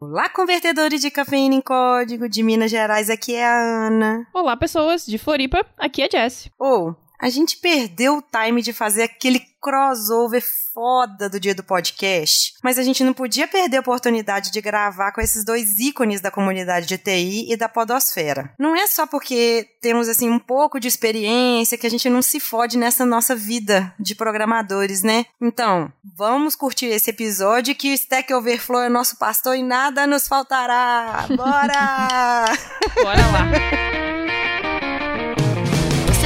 Olá, convertedores de cafeína em código de Minas Gerais, aqui é a Ana. Olá, pessoas de Floripa, aqui é a Jess. Ou, oh, a gente perdeu o time de fazer aquele crossover foda do dia do podcast, mas a gente não podia perder a oportunidade de gravar com esses dois ícones da comunidade de TI e da podosfera. Não é só porque temos assim um pouco de experiência que a gente não se fode nessa nossa vida de programadores, né? Então, vamos curtir esse episódio que o Stack Overflow é nosso pastor e nada nos faltará. Bora! Bora lá.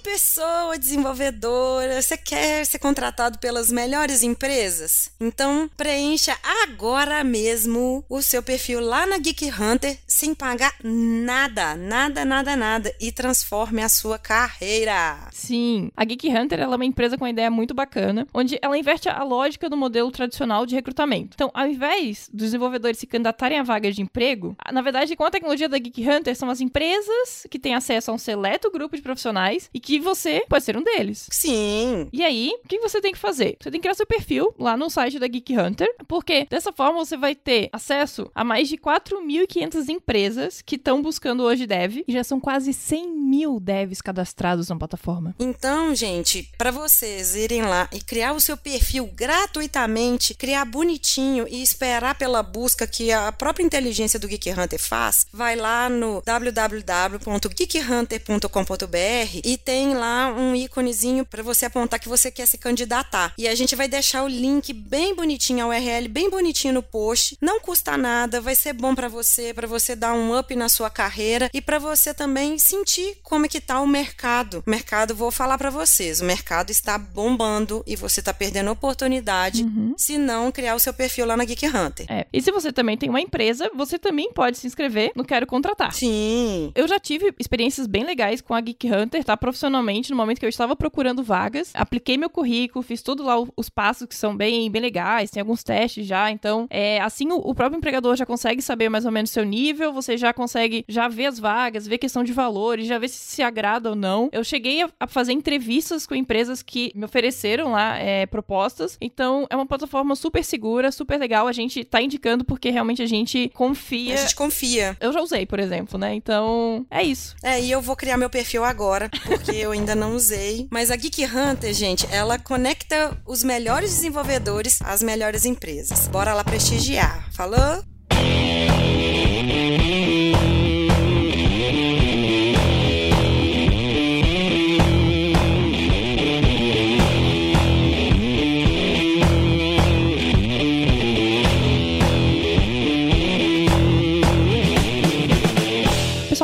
Pessoa desenvolvedora, você quer ser contratado pelas melhores empresas? Então preencha agora mesmo o seu perfil lá na Geek Hunter sem pagar nada, nada, nada, nada e transforme a sua carreira. Sim, a Geek Hunter é uma empresa com uma ideia muito bacana, onde ela inverte a lógica do modelo tradicional de recrutamento. Então, ao invés dos desenvolvedores se candidatarem a vagas de emprego, na verdade, com a tecnologia da Geek Hunter, são as empresas que têm acesso a um seleto grupo de profissionais e que você pode ser um deles. Sim. E aí, o que você tem que fazer? Você tem que criar seu perfil lá no site da Geek Hunter, porque dessa forma você vai ter acesso a mais de 4.500 empresas que estão buscando hoje dev e já são quase 100 mil devs cadastrados na plataforma. Então, gente, para vocês irem lá e criar o seu perfil gratuitamente, criar bonitinho e esperar pela busca que a própria inteligência do Geek Hunter faz, vai lá no www.geekhunter.com.br e tem lá um íconezinho para você apontar que você quer se candidatar. E a gente vai deixar o link bem bonitinho, a URL bem bonitinho no post. Não custa nada, vai ser bom para você, para você dar um up na sua carreira e para você também sentir como é que tá o mercado. O mercado, vou falar para vocês, o mercado está bombando e você tá perdendo oportunidade uhum. se não criar o seu perfil lá na Geek Hunter. É. E se você também tem uma empresa, você também pode se inscrever no Quero Contratar. Sim. Eu já tive experiências bem legais com a Geek Hunter, tá? Profissionalmente, no momento que eu estava procurando vagas, apliquei meu currículo, fiz tudo lá os passos que são bem, bem legais, tem alguns testes já, então é assim o, o próprio empregador já consegue saber mais ou menos seu nível, você já consegue já ver as vagas, ver questão de valores, já ver se se agrada ou não. Eu cheguei a, a fazer entrevistas com empresas que me ofereceram lá é, propostas, então é uma plataforma super segura, super legal, a gente tá indicando porque realmente a gente confia. A gente confia. Eu já usei, por exemplo, né? Então, é isso. É, e eu vou criar meu perfil agora, porque eu ainda não usei. Mas a Geek Hunter, gente, ela conecta os melhores desenvolvedores às melhores empresas. Bora lá prestigiar. Falou?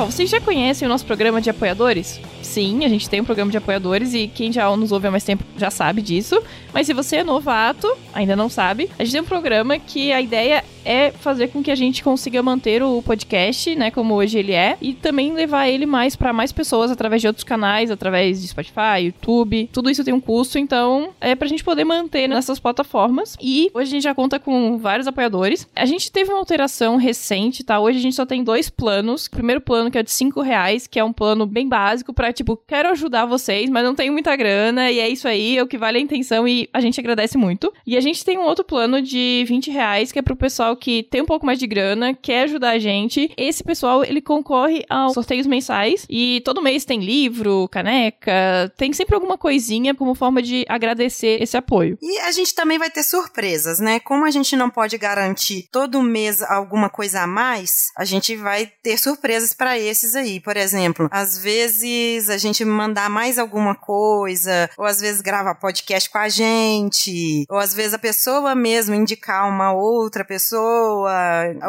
Vocês já conhecem o nosso programa de apoiadores? Sim, a gente tem um programa de apoiadores e quem já nos ouve há mais tempo já sabe disso. Mas se você é novato, ainda não sabe, a gente tem um programa que a ideia é fazer com que a gente consiga manter o podcast, né, como hoje ele é, e também levar ele mais para mais pessoas através de outros canais, através de Spotify, YouTube. Tudo isso tem um custo, então é pra gente poder manter nessas plataformas. E hoje a gente já conta com vários apoiadores. A gente teve uma alteração recente, tá? Hoje a gente só tem dois planos. O primeiro plano que é de 5 reais, que é um plano bem básico para tipo, quero ajudar vocês, mas não tenho muita grana, e é isso aí, é o que vale a intenção, e a gente agradece muito. E a gente tem um outro plano de 20 reais, que é pro pessoal que tem um pouco mais de grana, quer ajudar a gente. Esse pessoal, ele concorre aos sorteios mensais e todo mês tem livro, caneca, tem sempre alguma coisinha como forma de agradecer esse apoio. E a gente também vai ter surpresas, né? Como a gente não pode garantir todo mês alguma coisa a mais, a gente vai ter surpresas para esses aí. Por exemplo, às vezes a gente mandar mais alguma coisa, ou às vezes gravar podcast com a gente, ou às vezes a pessoa mesmo indicar uma outra pessoa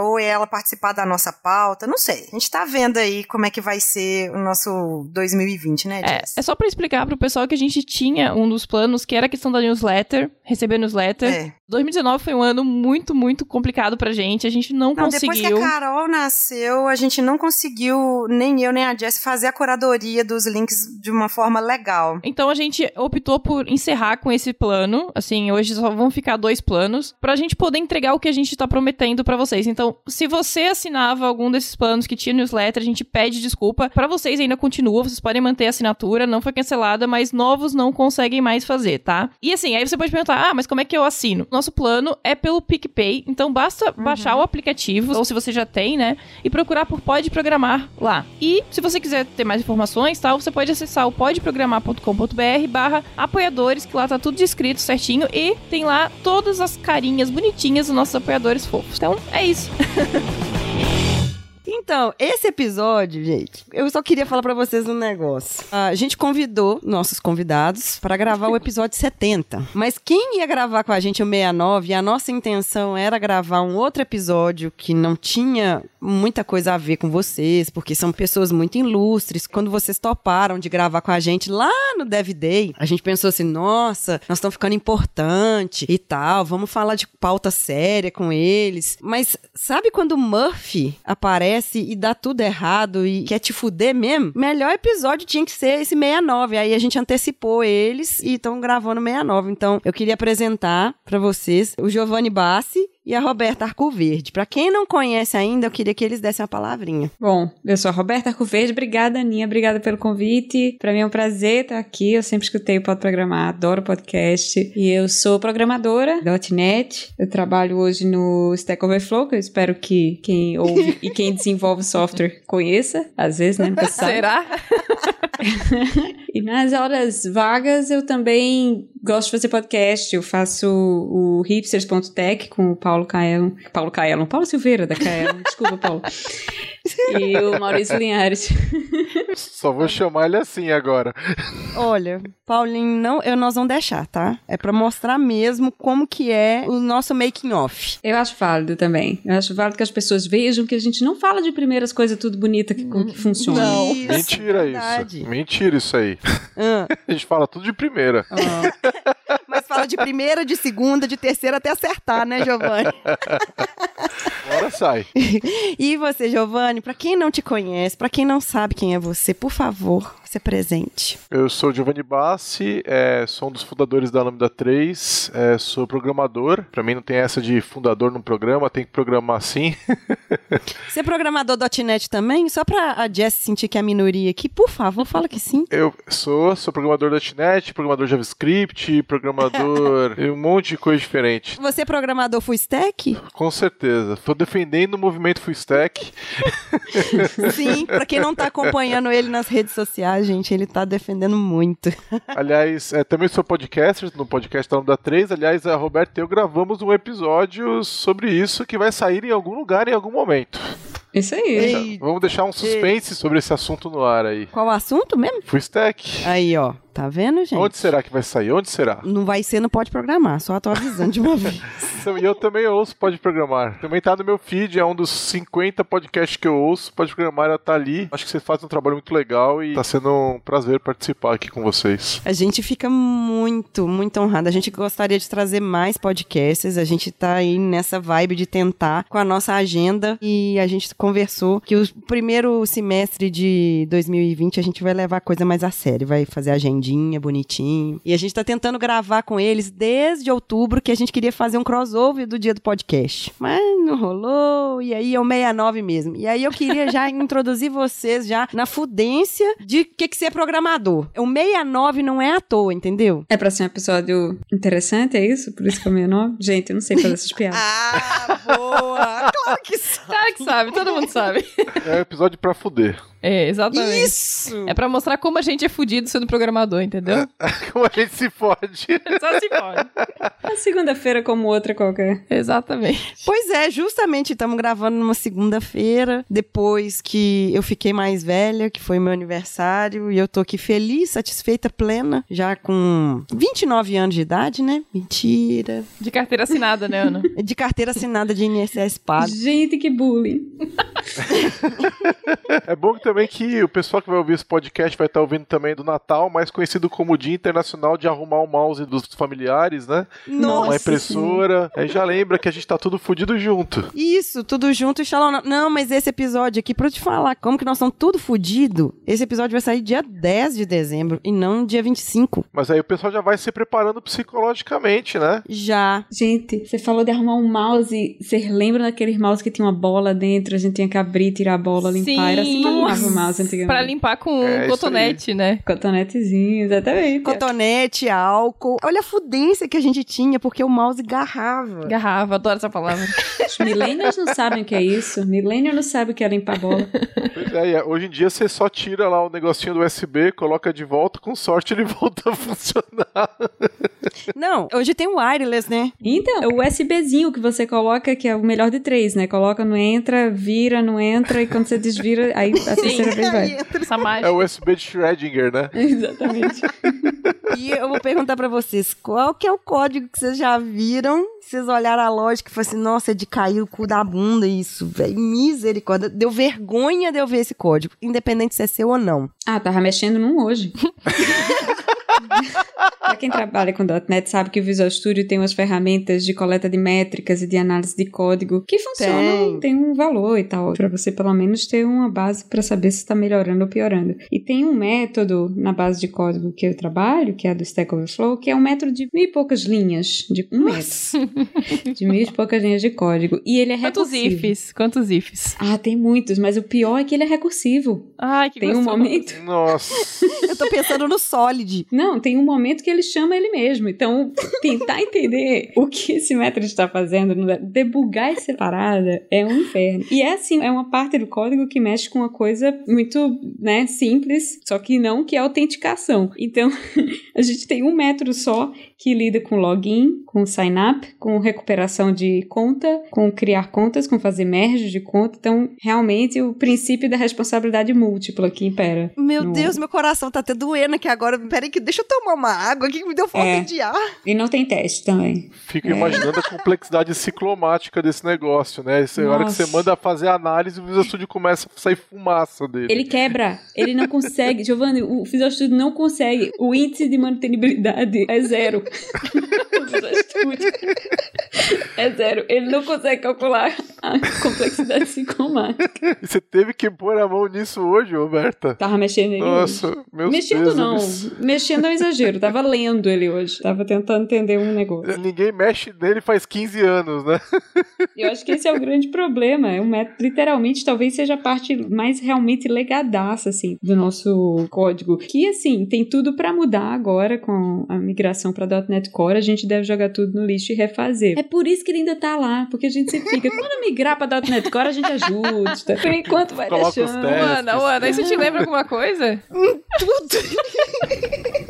ou ela participar da nossa pauta, não sei. A gente tá vendo aí como é que vai ser o nosso 2020, né, É, Jess? é só pra explicar pro pessoal que a gente tinha um dos planos que era a questão da newsletter, receber newsletter. É. 2019 foi um ano muito, muito complicado pra gente. A gente não, Não, depois que conseguiu. a Carol nasceu, a gente não conseguiu, nem eu nem a Jess, fazer a curadoria dos links de uma forma legal. Então a gente optou por encerrar com esse plano. Assim, hoje só vão ficar dois planos pra gente poder entregar o que a gente tá prometendo pra vocês. Então, se você assinava algum desses planos que tinha newsletter, a gente pede desculpa. Pra vocês ainda continua, vocês podem manter a assinatura, não foi cancelada, mas novos não conseguem mais fazer, tá? E assim, aí você pode perguntar: "Ah, mas como é que eu assino?" Nosso plano é pelo PicPay, então basta baixar o aplicativo ou se você já tem, né, e procurar por Pode Programar lá. E se você quiser ter mais informações, tal, você pode acessar o podeprogramar.com.br barra apoiadores, que lá tá tudo descrito certinho e tem lá todas as carinhas bonitinhas dos nossos apoiadores fofos. Então, é isso. Então, esse episódio, gente, eu só queria falar pra vocês um negócio. A gente convidou nossos convidados para gravar o episódio 70. Mas quem ia gravar com a gente o 69, e a nossa intenção era gravar um outro episódio que não tinha muita coisa a ver com vocês, porque são pessoas muito ilustres. Quando vocês toparam de gravar com a gente lá no Dev Day, a gente pensou assim: nossa, nós estamos ficando importante e tal, vamos falar de pauta séria com eles. Mas sabe quando o Murphy aparece e dá tudo errado e quer te fuder mesmo? Melhor episódio tinha que ser esse 69. Aí a gente antecipou eles e estão gravando 69. Então eu queria apresentar pra vocês o Giovanni Bassi e a Roberta Arcoverde. Pra quem não conhece ainda, eu queria que eles dessem uma palavrinha. Bom, eu sou a Roberta Arcoverde, obrigada Aninha, obrigada pelo convite. Pra mim é um prazer estar aqui, eu sempre escutei o Pode Programar, adoro podcast. E eu sou programadora .NET, eu trabalho hoje no Stack Overflow, que eu espero que quem ouve e quem desenvolve software conheça, às vezes, né. Será? E nas horas vagas eu também gosto de fazer podcast. Eu faço o hipsters.tech com o Paulo Caelon. Paulo Caelon, Paulo Silveira da Caelon. Desculpa, Paulo. E o Maurício Linhares. Só vou chamar ele assim agora. Olha, Paulinho, não, eu, nós vamos deixar, tá? É pra mostrar mesmo como que é o nosso making off. Eu acho válido também. Eu acho válido que as pessoas vejam que a gente não fala de primeiras coisas tudo bonita que, como que funciona. Não. Mentira verdade. isso. Mentira isso aí. Ah, A gente fala tudo de primeira. Mas fala de primeira, de segunda, de terceira até acertar, né, Giovanni? Agora sai. E você, Giovanni, pra quem não te conhece, pra quem não sabe quem é você, por favor, se presente. Eu sou Giovanni Bassi, é, sou um dos fundadores da Lambda 3, é, sou programador. Pra mim não tem essa de fundador num programa, tem que programar sim. Você é programador .NET também? Só pra a Jess sentir que é a minoria aqui, por favor, fala que sim. Eu sou, sou programador .NET, programador JavaScript, programador... um monte de coisa diferente. Você é programador full stack? Com certeza. Tô defendendo o movimento Full Stack. Sim, pra quem não tá acompanhando ele nas redes sociais, gente, ele tá defendendo muito. Aliás, é, também sou podcaster no podcast da Lambda 3. Aliás, a Roberta e eu gravamos um episódio sobre isso que vai sair em algum lugar em algum momento. Isso aí. Ei, Vamos deixar um suspense sobre esse assunto no ar aí. qual o assunto mesmo? Full Stack. Aí, ó, tá vendo, gente? Onde será que vai sair? Onde será? Não vai ser, não pode programar, só tô avisando de uma vez. E eu também ouço Pode Programar. Também tá no meu feed, é um dos 50 podcasts que eu ouço. Pode Programar ela tá ali. Acho que vocês fazem um trabalho muito legal e tá sendo um prazer participar aqui com vocês. A gente fica muito, muito honrado. A gente gostaria de trazer mais podcasts. A gente tá aí nessa vibe de tentar com a nossa agenda. E a gente conversou que o primeiro semestre de 2020 a gente vai levar a coisa mais a sério. Vai fazer agendinha bonitinho. E a gente tá tentando gravar com eles desde outubro, que a gente queria fazer um crossover do dia do podcast. Mas não rolou. E aí é o 69 mesmo. E aí eu queria já introduzir vocês já na fudência de o que, que ser programador. O 69 não é à toa, entendeu? É pra ser um episódio interessante, é isso? Por isso que é o meu nome? Gente, eu não sei fazer essas piadas. Ah, boa! Claro que. Claro que sabe, todo mundo sabe. É um episódio pra fuder. É, exatamente. Isso! É pra mostrar como a gente é fudido sendo programador, entendeu? Como a gente se fode. Só se pode. A segunda-feira como outra qualquer. Exatamente. Pois é, justamente estamos gravando numa segunda-feira, depois que eu fiquei mais velha, que foi meu aniversário, e eu tô aqui feliz, satisfeita, plena, já com 29 anos de idade, né? Mentira. De carteira assinada, né, Ana? De carteira assinada de INSS pago. Gente, que bullying. É bom também que o pessoal que vai ouvir esse podcast vai estar ouvindo também do Natal, mais conhecido como Dia Internacional de Arrumar o Mouse dos familiares, né? Nossa Uma impressora. Aí já lembra que a gente tá tudo fudido junto. Isso, tudo junto e Shalom. Não, mas esse episódio aqui, pra eu te falar como que nós estamos tudo fudido, esse episódio vai sair dia 10 de dezembro e não dia 25. Mas aí o pessoal já vai se preparando psicologicamente, né? Já. Gente, você falou de arrumar um mouse. Vocês lembram daqueles mouse que tinha uma bola dentro? A gente tinha que abrir, tirar a bola, limpar. Era assim que o mouse antigamente. Pra limpar com É, cotonete, né? Cotonetezinho, exatamente. Cotonete, álcool. Olha a fudência que a gente tinha, porque o mouse garrava. Garrafa, adoro essa palavra. Os millennials não sabem o que é isso. Millennial não sabe o que é limpar a bola. Pois é, e hoje em dia você só tira lá o negocinho do USB, coloca de volta, com sorte ele volta a funcionar. Não, hoje tem o wireless, né? Então, é o USBzinho que você coloca, que é o melhor de três, né? Coloca, não entra, vira, não entra, e quando você desvira, aí a terceira vez vai. Essa mágica. É o USB de Schrödinger, né? Exatamente. E eu vou perguntar pra vocês, qual que é o código que vocês já viram? Vocês olharam a lógica e falaram assim, nossa, é de cair o cu da bunda isso, velho. Misericórdia. Deu vergonha de eu ver esse código, independente se é seu ou não. Ah, tava mexendo num hoje. pra quem trabalha com .NET sabe que o Visual Studio tem umas ferramentas de coleta de métricas e de análise de código que funcionam, tem, um valor e tal, pra você pelo menos ter uma base pra saber se está melhorando ou piorando. E tem um método na base de código que eu trabalho, que é do Stack Overflow, que é um método de mil e poucas linhas, de um metro, de mil e poucas linhas de código. E ele é Quantos recursivo. ifs? Quantos ifs? Ah, tem muitos, mas o pior é que ele é recursivo. Ai, que Tem um gostoso. momento Nossa. Eu tô pensando no Solid. Não, tem um momento que ele chama ele mesmo. Então, tentar entender o que esse método está fazendo, debugar essa parada é um inferno. E é assim, é uma parte do código que mexe com uma coisa muito, né, simples, só que não que é autenticação. Então, a gente tem um método só que lida com login, com sign up, com recuperação de conta, com criar contas, com fazer merge de conta. Então, realmente, o princípio da responsabilidade múltipla que impera. Meu No- Deus, meu coração tá até doendo aqui agora. Peraí que deixa eu tomar uma água aqui que me deu falta É. de ar. E não tem teste também. Fico imaginando a complexidade ciclomática desse negócio, né? Essa hora que você manda fazer a análise, o Visual Studio começa a sair fumaça dele. Ele quebra, ele não consegue. Giovanni, o Visual Studio não consegue. O índice de manutenibilidade é zero. O Visual Studio é zero. Ele não consegue calcular a complexidade ciclomática. E você teve que pôr a mão nisso hoje, Roberta? Tava mexendo nele hoje. Nossa, meus Mexendo não. Mexendo é um exagero. Tava lendo ele hoje. Tava tentando entender um negócio. Ninguém mexe nele faz 15 anos, né? Eu acho que esse é o grande problema. É um método, literalmente, talvez seja a parte mais realmente legadaça, assim, do nosso código. Que, assim, tem tudo pra mudar agora com a migração pra .NET Core. A gente deve jogar tudo no lixo e refazer. É por isso que ele ainda tá lá, porque a gente sempre fica, quando migrar pra .NET Core, a gente ajusta. Por enquanto vai Coloca deixando. Ana, Ana, isso te lembra alguma coisa?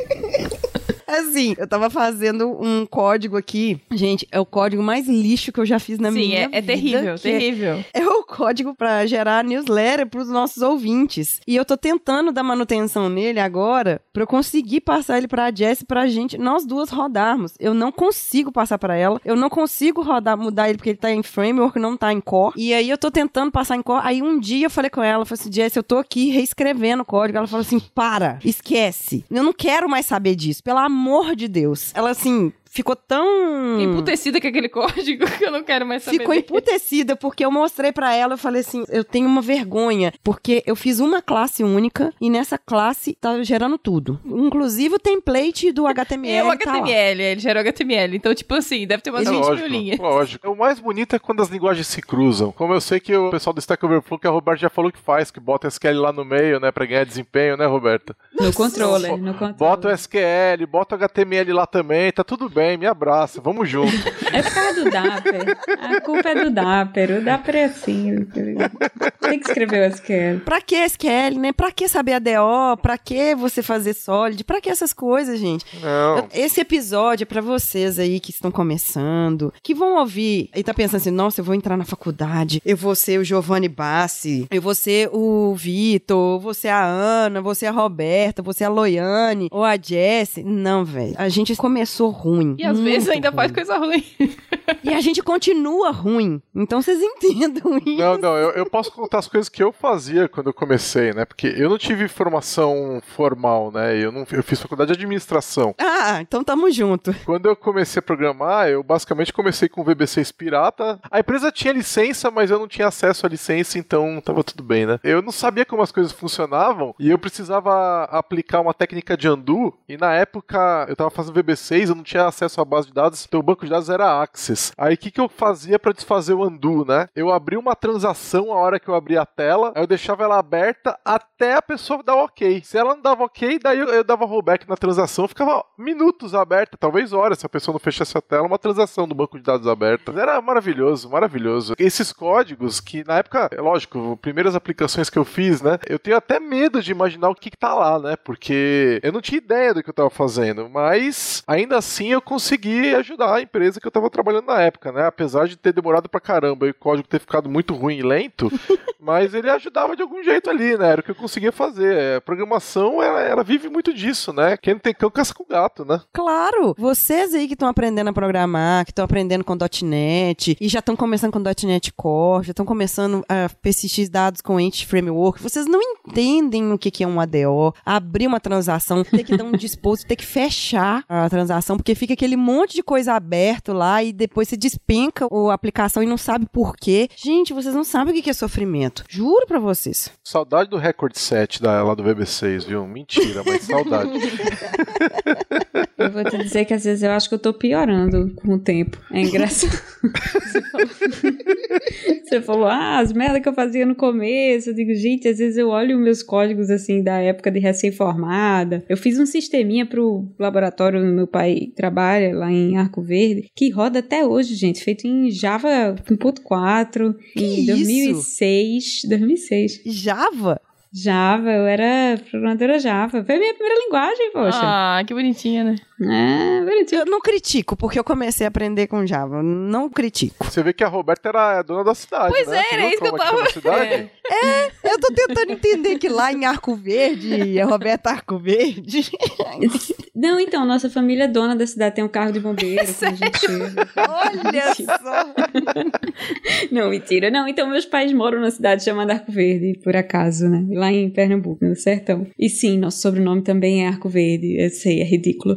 Assim, eu tava fazendo um código aqui. Gente, é o código mais lixo que eu já fiz na Sim, minha é, vida. é terrível, que é- terrível. É o código pra gerar newsletter pros nossos ouvintes. E eu tô tentando dar manutenção nele agora pra eu conseguir passar ele pra Jess pra gente, nós duas rodarmos. Eu não consigo passar pra ela. Eu não consigo rodar, mudar ele porque ele tá em framework, não tá em core. E aí eu tô tentando passar em core. Aí um dia eu falei com ela, eu falei assim, Jess, eu tô aqui reescrevendo o código. Ela falou assim, para, esquece. Eu não quero mais saber disso, pelo amor de Deus. Ela assim, ficou tão... Emputecida com aquele código que eu não quero mais saber. Ficou emputecida porque eu mostrei pra ela, eu falei assim, eu tenho uma vergonha, porque eu fiz uma classe única e nessa classe tá gerando tudo. Inclusive o template do HTML. É o tá lá. HTML, ele gerou HTML. Então, tipo assim, deve ter umas É 20 mil lógico, linhas. lógico. O mais bonito é quando as linguagens se cruzam. Como eu sei que o pessoal do Stack Overflow, que a Roberta já falou que faz, que bota SQL lá no meio, né, pra ganhar desempenho, né, Roberta? No controller, no controller. Bota o SQL, bota o HTML lá também, tá tudo bem. Me abraça, vamos junto. É por causa do Dapper. A culpa é do Dapper. O Dapper é assim. Tem que escrever o SQL. Pra que SQL, né? Pra que saber ADO? Pra que você fazer solid? Pra que essas coisas, gente? Não. Esse episódio é pra vocês aí que estão começando, que vão ouvir e tá pensando assim, nossa, eu vou entrar na faculdade, eu vou ser o Giovanni Bassi, eu vou ser o Vitor, eu vou ser a Ana, ser a Roberta, ser a Loiane ou a Jessie. Não, velho. A gente começou ruim. E às vezes ainda faz coisa ruim. E a gente continua ruim. Então vocês entendam isso. Não, não, eu, eu posso contar as coisas que eu fazia quando eu comecei, né? Porque eu não tive formação formal, né? Eu, não, eu fiz faculdade de administração. Ah, então tamo junto. Quando eu comecei a programar, eu basicamente comecei com VB6 pirata. A empresa tinha licença, mas eu não tinha acesso à licença, então tava tudo bem, né? Eu não sabia como as coisas funcionavam e eu precisava aplicar uma técnica de undo. E na época eu tava fazendo VB6, eu não tinha acesso à base de dados, então o banco de dados era Access. Aí o que, que eu fazia pra desfazer o undo, né? Eu abria uma transação a hora que eu abria a tela, aí eu deixava ela aberta até a pessoa dar ok. Se ela não dava ok, daí eu, eu dava rollback na transação, ficava minutos aberta, talvez horas, se a pessoa não fechasse a tela, uma transação do banco de dados aberta. Era maravilhoso, maravilhoso. Esses códigos que na época, é lógico, primeiras aplicações que eu fiz, né? Eu tenho até medo de imaginar o que, que tá lá, né? Porque eu não tinha ideia do que eu tava fazendo, mas ainda assim eu consegui ajudar a empresa que eu tava trabalhando na época, né? Apesar de ter demorado pra caramba e o código ter ficado muito ruim e lento, mas ele ajudava de algum jeito ali, né? Era o que eu conseguia fazer. É, A programação, ela, ela vive muito disso, né? Quem não tem cão caça com gato, né? Claro, vocês aí que estão aprendendo a programar, que estão aprendendo com .NET e já estão começando com .NET Core, já estão começando a PSX dados com Entity Framework, vocês não entendem o que que é um ADO, abrir uma transação, ter que dar um disposto, ter que fechar a transação, porque fica aquele monte de coisa aberto lá e depois você despenca a aplicação e não sabe por quê. Gente, vocês não sabem o que que é sofrimento. Juro pra vocês. Saudade do Record 7 da, lá do VB6, viu? Mentira, mas saudade. Eu vou te dizer que às vezes eu acho que eu tô piorando com o tempo. É engraçado. Você falou, ah, as merdas que eu fazia no começo. Eu digo, gente, às vezes eu olho meus códigos assim da época de recém-formada. Eu fiz um sisteminha pro laboratório onde meu pai trabalha, lá em Arco Verde, que roda até hoje, gente, feito em Java 1.4, em isso? 2006. 2006. Java? Java, eu era programadora Java. Foi a minha primeira linguagem, poxa. Ah, que bonitinha, né? É, bonitinho. Eu não critico, porque eu comecei a aprender com Java. Não critico. Você vê que a Roberta era a dona da cidade, Pois né? é, era isso que eu tava- a cidade? Eu tô tentando entender que lá em Arco Verde, a Roberta Arco Verde. Não, então, nossa família é dona da cidade, tem um carro de bombeiro, como a gente chama. Olha só. Não, mentira. Não, então meus pais moram numa cidade chamada Arco Verde, por acaso, né? Lá em Pernambuco, no sertão. E sim, nosso sobrenome também é Arco Verde. Eu sei, é ridículo.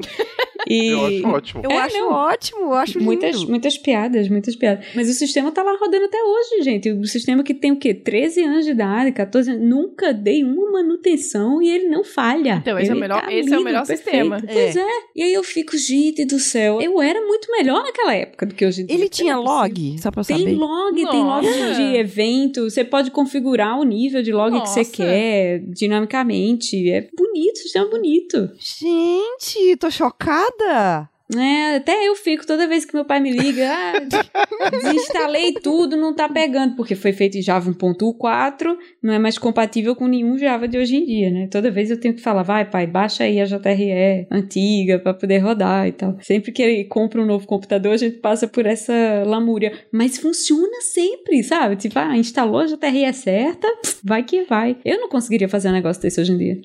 E... Eu acho ótimo. Eu É, acho não. ótimo, eu acho lindo. Muitas, muitas piadas, muitas piadas. Mas o sistema tá lá rodando até hoje, gente. O sistema que tem o quê? 13 anos de idade, 14 anos. Nunca dei uma manutenção e ele não falha. Então, esse é o melhor- tá esse é o lindo, melhor perfeito. sistema. Pois é. E aí eu fico, gente do céu. Eu era muito melhor naquela época do que hoje em dia. Ele tinha Não é log, só pra Tem saber. log, tem log Nossa. de evento. Você pode configurar o nível de log que você Nossa. quer dinamicamente. É bonito, o sistema é bonito. Gente, tô chocada. É, até eu fico toda vez que meu pai me liga, ah, desinstalei tudo, não tá pegando, porque foi feito em Java 1.4, não é mais compatível com nenhum Java de hoje em dia, né? Toda vez eu tenho que falar, vai pai, baixa aí a JRE antiga pra poder rodar e tal. Sempre que ele compra um novo computador, a gente passa por essa lamúria, mas funciona sempre, sabe? Tipo, ah, instalou a JRE certa, vai que vai. Eu não conseguiria fazer um negócio desse hoje em dia.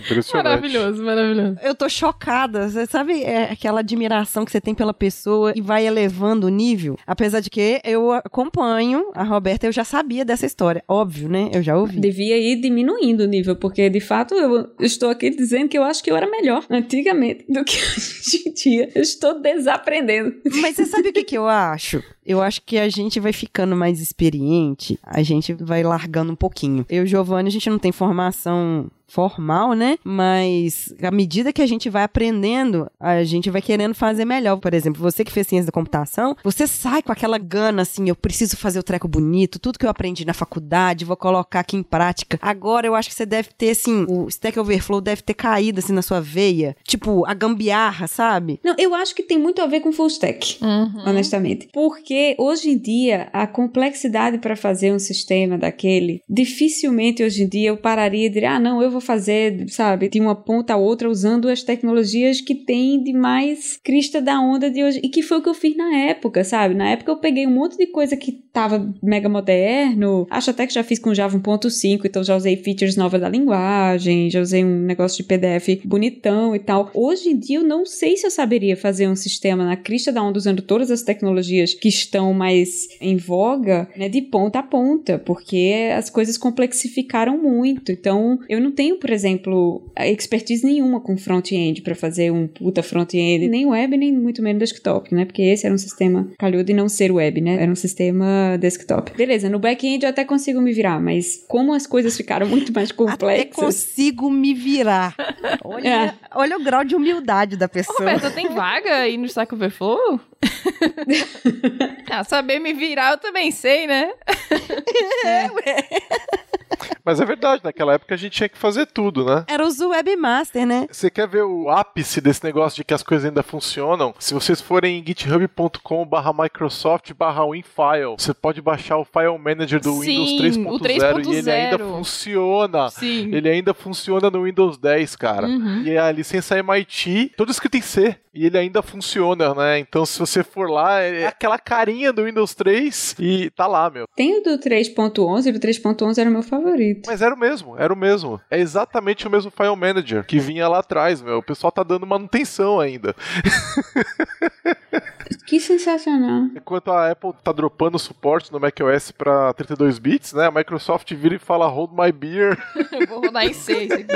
Impressionante. Maravilhoso, maravilhoso. Eu tô chocada. Você sabe é, aquela admiração que você tem pela pessoa e vai elevando o nível? Apesar de que eu acompanho a Roberta, eu já sabia dessa história. Óbvio, né? Eu já ouvi. Devia ir diminuindo o nível, porque de fato eu estou aqui dizendo que eu acho que eu era melhor antigamente do que hoje em dia. Eu estou desaprendendo. Mas você sabe o que, que eu acho? Eu acho que a gente vai ficando mais experiente, a gente vai largando um pouquinho. Eu e o Giovanni, a gente não tem formação formal, né? Mas à medida que a gente vai aprendendo, a gente vai querendo fazer melhor. Por exemplo, você que fez ciência da computação, você sai com aquela gana assim, eu preciso fazer o treco bonito, tudo que eu aprendi na faculdade, vou colocar aqui em prática. Agora eu acho que você deve ter assim, o Stack Overflow deve ter caído assim na sua veia, tipo a gambiarra, sabe? Não, eu acho que tem muito a ver com full stack, Uhum. honestamente. Porque hoje em dia a complexidade para fazer um sistema daquele, dificilmente hoje em dia eu pararia e diria, ah, não, eu vou fazer, sabe, de uma ponta a outra usando as tecnologias que tem de mais crista da onda de hoje. E que foi o que eu fiz na época, sabe? Na época eu peguei um monte de coisa que tava mega moderno. Acho até que já fiz com Java 1.5, então já usei features novas da linguagem, já usei um negócio de PDF bonitão e tal. Hoje em dia eu não sei se eu saberia fazer um sistema na crista da onda usando todas as tecnologias que estão mais em voga, né, de ponta a ponta, porque as coisas complexificaram muito. Então, eu não tenho, por exemplo, expertise nenhuma com front-end para fazer um puta front-end, nem web, nem muito menos desktop, né? Porque esse era um sistema calhou de não ser web, né? Era um sistema desktop. Beleza, no back-end eu até consigo me virar, mas como as coisas ficaram muito mais Até complexas. consigo me virar. Olha, É. olha o grau de humildade da pessoa. Roberta, tem vaga aí no Stack Overflow? ah, saber me virar eu também sei, né? Mas é verdade, naquela época a gente tinha que fazer tudo, né? Era os webmaster, né? Você quer ver o ápice desse negócio de que as coisas ainda funcionam? Se vocês forem em github.com barra Microsoft barra WinFile, você pode baixar o File Manager do Sim, Windows o 3.0 e ele ainda 3.0. funciona. Sim. Ele ainda funciona no Windows 10, cara. Uhum. E a licença MIT, tudo escrito em C. E ele ainda funciona, né? Então, se você for lá, é aquela carinha do Windows 3 e tá lá, meu. Tem o do 3.11, e o 3.11 era o meu favorito. Mas era o mesmo, era o mesmo. É exatamente o mesmo File Manager que vinha lá atrás, meu. O pessoal tá dando manutenção ainda. Que sensacional. Enquanto a Apple tá dropando suporte no macOS pra 32 bits, né? A Microsoft vira e fala Hold my beer. Eu vou rodar em seis aqui.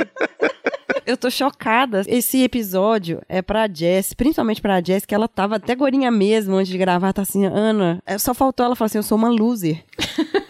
Eu tô chocada. Esse episódio é pra Jess, principalmente pra Jess, que ela tava até gorinha mesmo antes de gravar, tá assim, Ana, é, só faltou ela falar assim, eu sou uma loser.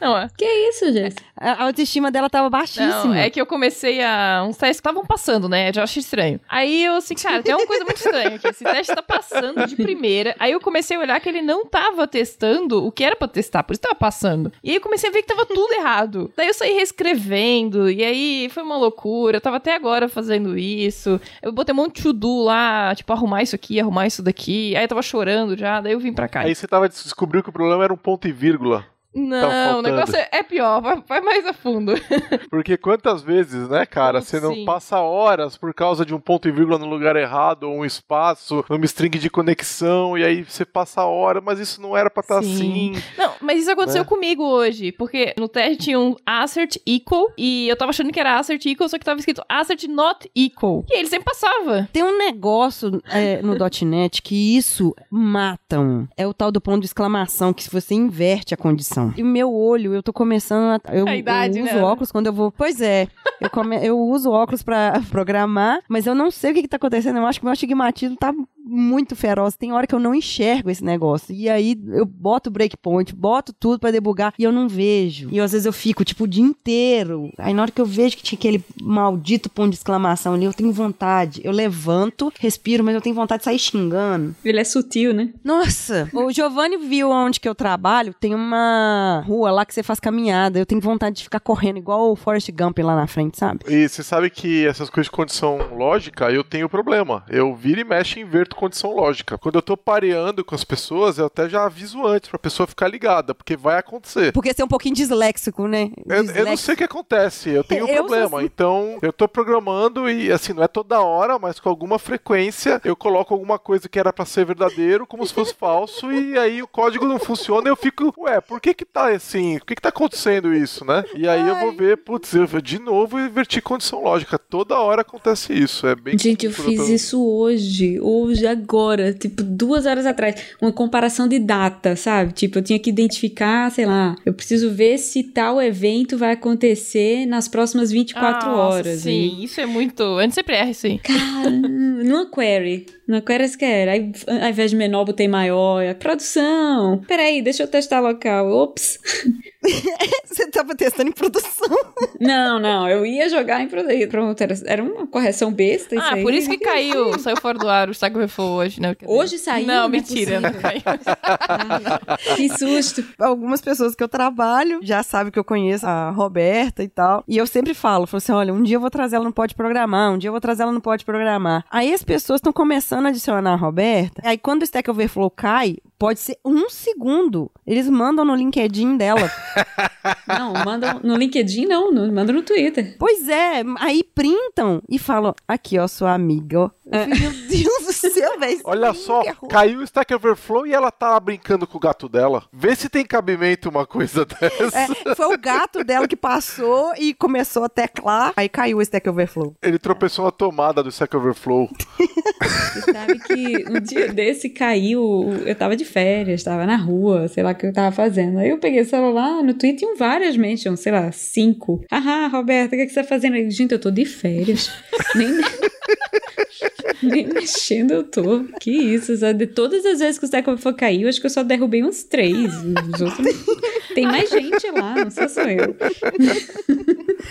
Não, é. Que isso, Jess? A a autoestima dela tava baixíssima. Não, é que eu comecei a. Uns testes que estavam passando, né? Eu já achei estranho. Aí eu assim, cara, tem uma coisa muito estranha aqui. Esse teste tá passando de primeira. Aí eu comecei a olhar que ele não tava testando o que era pra testar, por isso tava passando. E aí eu comecei a ver que tava tudo errado. Daí eu saí reescrevendo, e aí foi uma loucura. Eu tava até agora fazendo isso. Eu botei um monte de to-do lá, tipo, arrumar isso aqui, arrumar isso daqui. Aí eu tava chorando já, daí eu vim pra cá. Aí você tava descobriu que o problema era um ponto e vírgula. Não, o negócio é pior, vai, vai mais a fundo. Porque quantas vezes, né, cara, você não passa horas por causa de um ponto e vírgula no lugar errado, ou um espaço, numa string de conexão, e aí você passa a hora, mas isso não era pra estar Sim. assim. Não, mas isso aconteceu Né? comigo hoje, porque no teste tinha um assert equal, e eu tava achando que era assert equal, só que tava escrito assert not equal. E ele sempre passava. Tem um negócio é, no .NET que isso matam. É o tal do ponto de exclamação, que se você inverte a condição. E o meu olho, eu tô começando a... Eu, A idade, eu uso né? óculos quando eu vou... Pois é, eu, come- eu uso óculos pra programar, mas eu não sei o que que tá acontecendo. Eu acho que meu astigmatismo tá muito feroz. Tem hora que eu não enxergo esse negócio. E aí eu boto o breakpoint, boto tudo pra debugar e eu não vejo. E às vezes eu fico, tipo, o dia inteiro. Aí na hora que eu vejo que tinha aquele maldito ponto de exclamação ali, eu tenho vontade. Eu levanto, respiro, mas eu tenho vontade de sair xingando. Ele é sutil, né? Nossa! O Giovanni viu onde que eu trabalho, tem uma rua lá que você faz caminhada. Eu tenho vontade de ficar correndo igual o Forrest Gump lá na frente, sabe? E você sabe que essas coisas de condição lógica, eu tenho problema. Eu viro e mexo e inverto condição lógica. Quando eu tô pareando com as pessoas, eu até já aviso antes pra pessoa ficar ligada, porque vai acontecer. Porque você é um pouquinho disléxico, né? Eu, eu não Disléxico. sei o que acontece, eu tenho um Eu problema. assim. Então, eu tô programando e, assim, não é toda hora, mas com alguma frequência, eu coloco alguma coisa que era pra ser verdadeiro, como se fosse falso, e aí o código não funciona e eu fico, ué, por que que tá assim? Por que que tá acontecendo isso, né? E aí eu vou ver, putz, eu de novo inverti condição lógica. Toda hora acontece isso, é bem Gente, eu fiz isso hoje. Hoje, agora, tipo, duas horas atrás. Uma comparação de data, sabe? Tipo, eu tinha que identificar, sei lá, eu preciso ver se tal evento vai acontecer nas próximas 24 Nossa, horas. Sim, isso é muito. Erra, sim. Cara, numa query. Numa query você quer. Aí, ao invés de menor, botei maior. É produção. Peraí, deixa eu testar local. Ops. Você tava testando em produção. Não, não. Eu ia jogar em produção. Era, era uma correção besta. Isso Ah, aí. por isso que caiu, saiu fora do ar o Saco Reflow hoje, né? Hoje saiu? Não, Não é mentira, não. Ai, que susto. Algumas pessoas que eu trabalho já sabem que eu conheço a Roberta e tal. E eu sempre falo, falo assim: olha, um dia eu vou trazer ela no Pode Programar, um dia eu vou trazer ela no Pode Programar. Aí as pessoas estão começando a adicionar a Roberta. Aí quando o Stack Overflow cai, pode ser um segundo. Eles mandam no LinkedIn dela. Não, manda no LinkedIn, não. no- Manda no Twitter. Pois é, aí printam e falam: aqui, ó, sua amiga, ó. Falei, Meu Deus do céu, velho. Olha só, é caiu o Stack Overflow e ela tá lá brincando com o gato dela. Vê se tem cabimento uma coisa dessa. É, foi o gato dela que passou e começou a teclar. Aí caiu o Stack Overflow. Ele tropeçou na tomada do Stack Overflow. Você sabe que um dia desse caiu. Eu tava de férias, tava na rua, sei lá o que eu tava fazendo. Aí eu peguei o celular, no Twitter tinham várias mentions, sei lá, cinco. Haha, Roberta, o que, é que você tá fazendo? Eu, Gente, eu tô de férias. Nem. Nem mexendo eu tô. Que isso, sabe? De todas as vezes que o Stack Overflow caiu, acho que eu só derrubei uns três. Os outros. Tem mais gente lá, não sou só eu.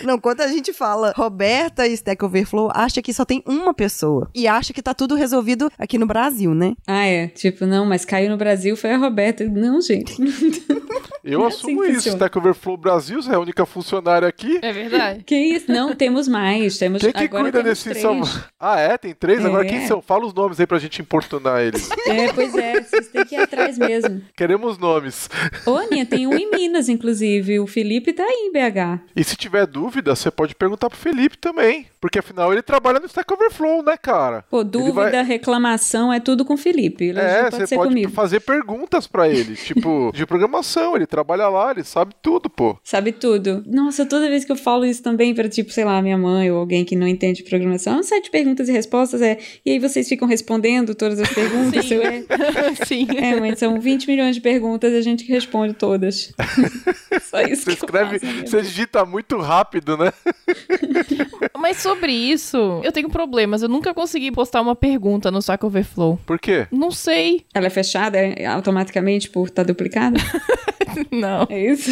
Não, quando a gente fala Roberta e Stack Overflow, acha que só tem uma pessoa. E acha que tá tudo resolvido aqui no Brasil, né? Ah, é. Tipo, não, mas caiu no Brasil foi a Roberta. Não, gente. Eu É assumo assim isso. funciona. Stack Overflow Brasil, você é a única funcionária aqui. É verdade. Que isso? Não, temos mais. Temos Quem que agora cuida temos desse três. são... Ah, é? Tem três? Agora É. quem são? Fala os nomes aí pra gente importunar eles. É, pois é, vocês têm que ir atrás mesmo. Queremos nomes. Ô, Aninha, tem um em Minas, inclusive. O Felipe tá aí em BH. E se tiver dúvida, você pode perguntar pro Felipe também. Porque afinal ele trabalha no Stack Overflow, né, cara? Pô, dúvida, vai- reclamação, é tudo com o Felipe. Ele É, pode você pode comigo. fazer perguntas pra ele, tipo, de programação. Ele trabalha lá, ele sabe tudo, pô. Sabe tudo. Nossa, toda vez que eu falo isso também pra, tipo, sei lá, minha mãe ou alguém que não entende programação, um site de perguntas e respostas é. E aí vocês ficam respondendo todas as perguntas? Sim. Eu, é, Sim. é, mas são 20 milhões de perguntas e a gente responde todas. Só isso Você que eu escreve, faço minha você digita muito rápido, né? Mas sobre isso, eu tenho problemas. Eu nunca consegui postar uma pergunta no Stack Overflow. Por quê? Não sei. Ela é fechada é, automaticamente por estar duplicada? Não. É isso?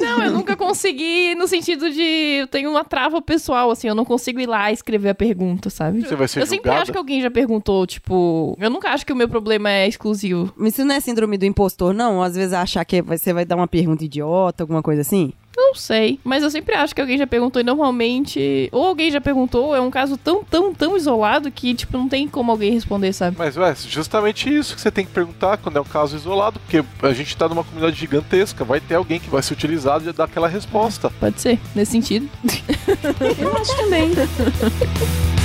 Não, eu nunca consegui no sentido de eu tenho uma trava pessoal, assim, eu não consigo ir lá e escrever a pergunta, sabe? Você vai ser eu sempre julgada? acho que alguém já perguntou, tipo, eu nunca acho que o meu problema é exclusivo. Mas isso não é síndrome do impostor, não? Às vezes achar que você vai dar uma pergunta idiota, alguma coisa assim? Não sei, mas eu sempre acho que alguém já perguntou e normalmente ou alguém já perguntou, ou é um caso tão, tão, tão isolado que, tipo, não tem como alguém responder, sabe? Mas, ué, justamente isso que você tem que perguntar quando é um caso isolado, porque a gente tá numa comunidade gigantesca, vai ter alguém que vai ser utilizado e dar aquela resposta. Pode ser, nesse sentido. Eu acho também.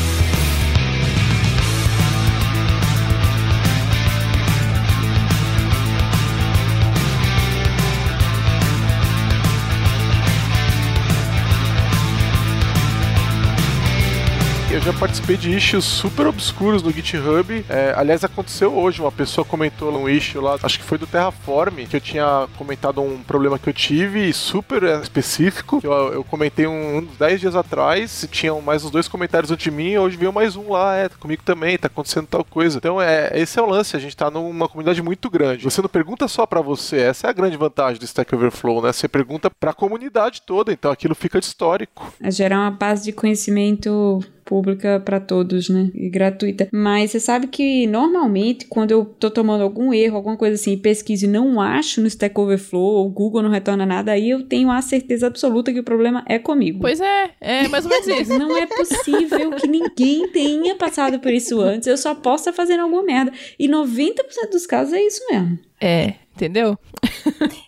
já participei de issues super obscuros no GitHub. É, aliás, aconteceu hoje. Uma pessoa comentou um issue lá, acho que foi do Terraform, que eu tinha comentado um problema que eu tive, super específico. Eu, eu comentei um- uns 10 dias atrás, tinham mais uns dois comentários antes de mim, hoje veio mais um lá, é, comigo também, tá acontecendo tal coisa. Então, é, esse é o lance, a gente tá numa comunidade muito grande. Você não pergunta só pra você, essa é a grande vantagem do Stack Overflow, né? Você pergunta pra comunidade toda, então aquilo fica de histórico. É gerar uma base de conhecimento pública para todos, né? E gratuita. Mas você sabe que normalmente quando eu tô tomando algum erro, alguma coisa assim, pesquise e não acho no Stack Overflow, ou o Google não retorna nada, aí eu tenho a certeza absoluta que o problema é comigo. Pois é, é mais ou menos isso. Não é possível que ninguém tenha passado por isso antes. Eu só posso estar fazendo alguma merda. E 90% dos casos é isso mesmo. É. entendeu?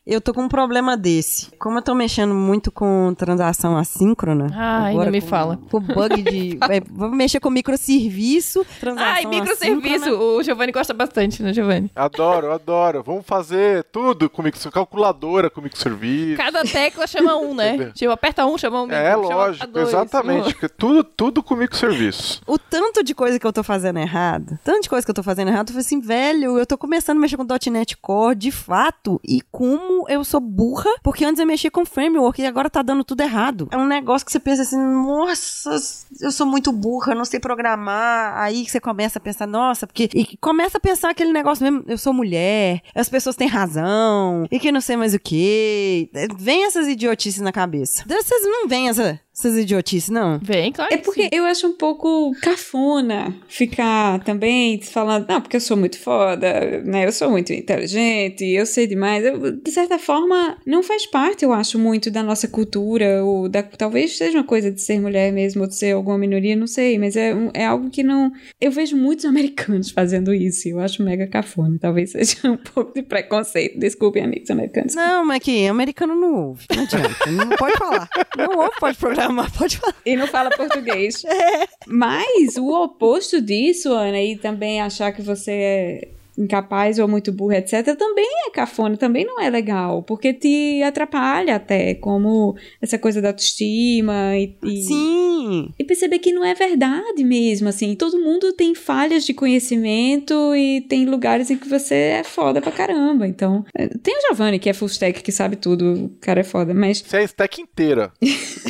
Eu tô com um problema desse. Como eu tô mexendo muito com transação assíncrona. Ai, agora não me com, fala. Com bug de. é, vou mexer com microserviço, transação Ai, microserviço. assíncrona. O Giovanni gosta bastante, né, Giovanni? Adoro, adoro. Vamos fazer tudo com microserviço. Calculadora com microserviço. Cada tecla chama um, né? Tipo, aperta um, chama um. micro, É chama lógico, dois, exatamente. Tudo, tudo com microserviço. O tanto de coisa que eu tô fazendo errado, tanto de coisa que eu tô fazendo errado, eu falei assim, velho, eu tô começando a mexer com .NET De fato, e como eu sou burra, porque antes eu mexia com framework e agora tá dando tudo errado. É um negócio que você pensa assim, nossa, eu sou muito burra, não sei programar. Aí você começa a pensar, nossa, porque... E começa a pensar aquele negócio mesmo, eu sou mulher, as pessoas têm razão, e que não sei mais o que. Vem essas idiotices na cabeça. Vocês não vêm essa, essas idiotices, não? Vem, claro É que porque sim. eu acho um pouco cafona ficar também falando, não, porque eu sou muito foda, né? Eu sou muito inteligente, eu sei demais. Eu, de certa forma, não faz parte, eu acho, muito da nossa cultura, ou da, talvez seja uma coisa de ser mulher mesmo, ou de ser alguma minoria, não sei, mas é, é algo que não. Eu vejo muitos americanos fazendo isso, e eu acho mega cafona. Talvez seja um pouco de preconceito. Desculpem, amigos americanos. Não, mas que americano não ouve. Não adianta. Não pode falar. Não ouve, pode programar, pode falar. E não fala português. Mas o oposto disso, Ana, e também achar que você é incapaz ou muito burra, etc., também é cafona, também não é legal, porque te atrapalha até, como essa coisa da autoestima e, e, Sim. e perceber que não é verdade mesmo, assim, todo mundo tem falhas de conhecimento e tem lugares em que você é foda pra caramba, então, é, tem o Giovanni que é full stack, que sabe tudo, o cara é foda, mas Isso é a stack inteira.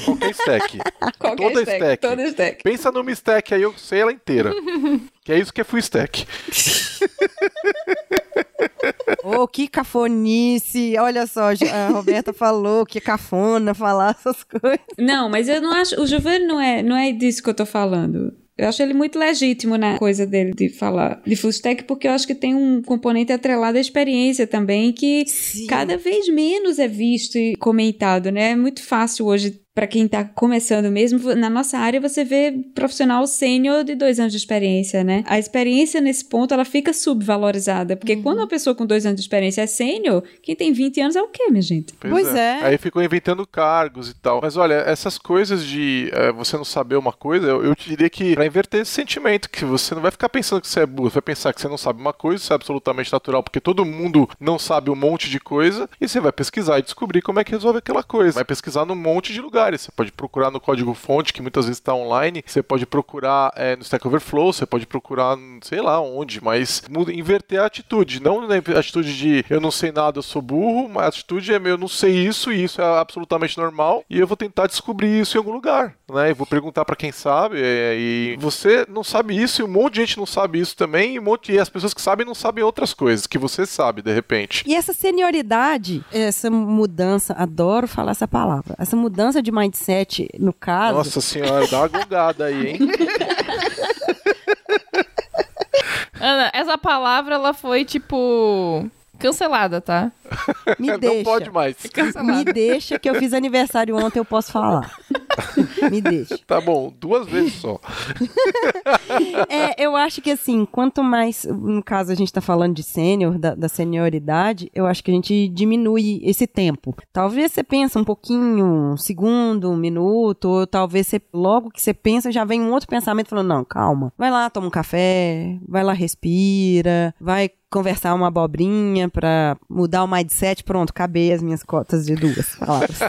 Qualquer stack. qualquer Toda stack, stack. toda stack. Pensa numa stack aí, eu sei ela inteira. que é isso que é full stack. Ô, que cafonice. Olha só, a Roberta falou que é cafona falar essas coisas. Não, mas eu não acho. O Giovanni não é, não é disso que eu tô falando. Eu acho ele muito legítimo na coisa dele de falar de full stack, porque eu acho que tem um componente atrelado à experiência também, que cada vez menos é visto e comentado, né? É muito fácil hoje para quem tá começando mesmo. Na nossa área, você vê profissional sênior de dois anos de experiência, né? A experiência nesse ponto, ela fica subvalorizada, porque quando uma pessoa com dois anos de experiência é sênior, quem tem 20 anos é o quê, minha gente? Pois é. Aí ficou inventando cargos e tal. Mas olha, essas coisas de eh, você não saber uma coisa, eu, eu diria que pra inverter esse sentimento, que você não vai ficar pensando que você é burro, você vai pensar que você não sabe uma coisa, isso é absolutamente natural, porque todo mundo não sabe um monte de coisa, e você vai pesquisar e descobrir como é que resolve aquela coisa. Vai pesquisar num monte de lugares. Você pode procurar no código-fonte, que muitas vezes está online, você pode procurar eh, no Stack Overflow, você pode procurar, sei lá onde, mas muda- inverter a atitude. Não na atitude de eu não sei nada, eu sou burro, mas a atitude é meu, eu não sei isso e isso é absolutamente normal e eu vou tentar descobrir isso em algum lugar, né? Eu vou perguntar para quem sabe eh, e você não sabe isso e um monte de gente não sabe isso também e, um monte, e as pessoas que sabem não sabem outras coisas que você sabe de repente. E essa senioridade, essa mudança, adoro falar essa palavra, essa mudança de mindset, no caso, Nossa senhora, dá uma gongada aí, hein? Ana, essa palavra, ela foi, tipo, cancelada, tá? me não deixa. pode mais. Me deixa que eu fiz aniversário ontem, eu posso falar. me deixa. Tá bom, duas vezes só. É, eu acho que assim, quanto mais, no caso a gente tá falando de sênior, da, da senioridade, eu acho que a gente diminui esse tempo. Talvez você pensa um pouquinho, um segundo, um minuto, ou talvez você, logo que você pensa, já vem um outro pensamento falando, não, calma, vai lá, toma um café, vai lá, respira, vai conversar uma abobrinha pra mudar o mindset, pronto, acabei as minhas cotas de duas palavras.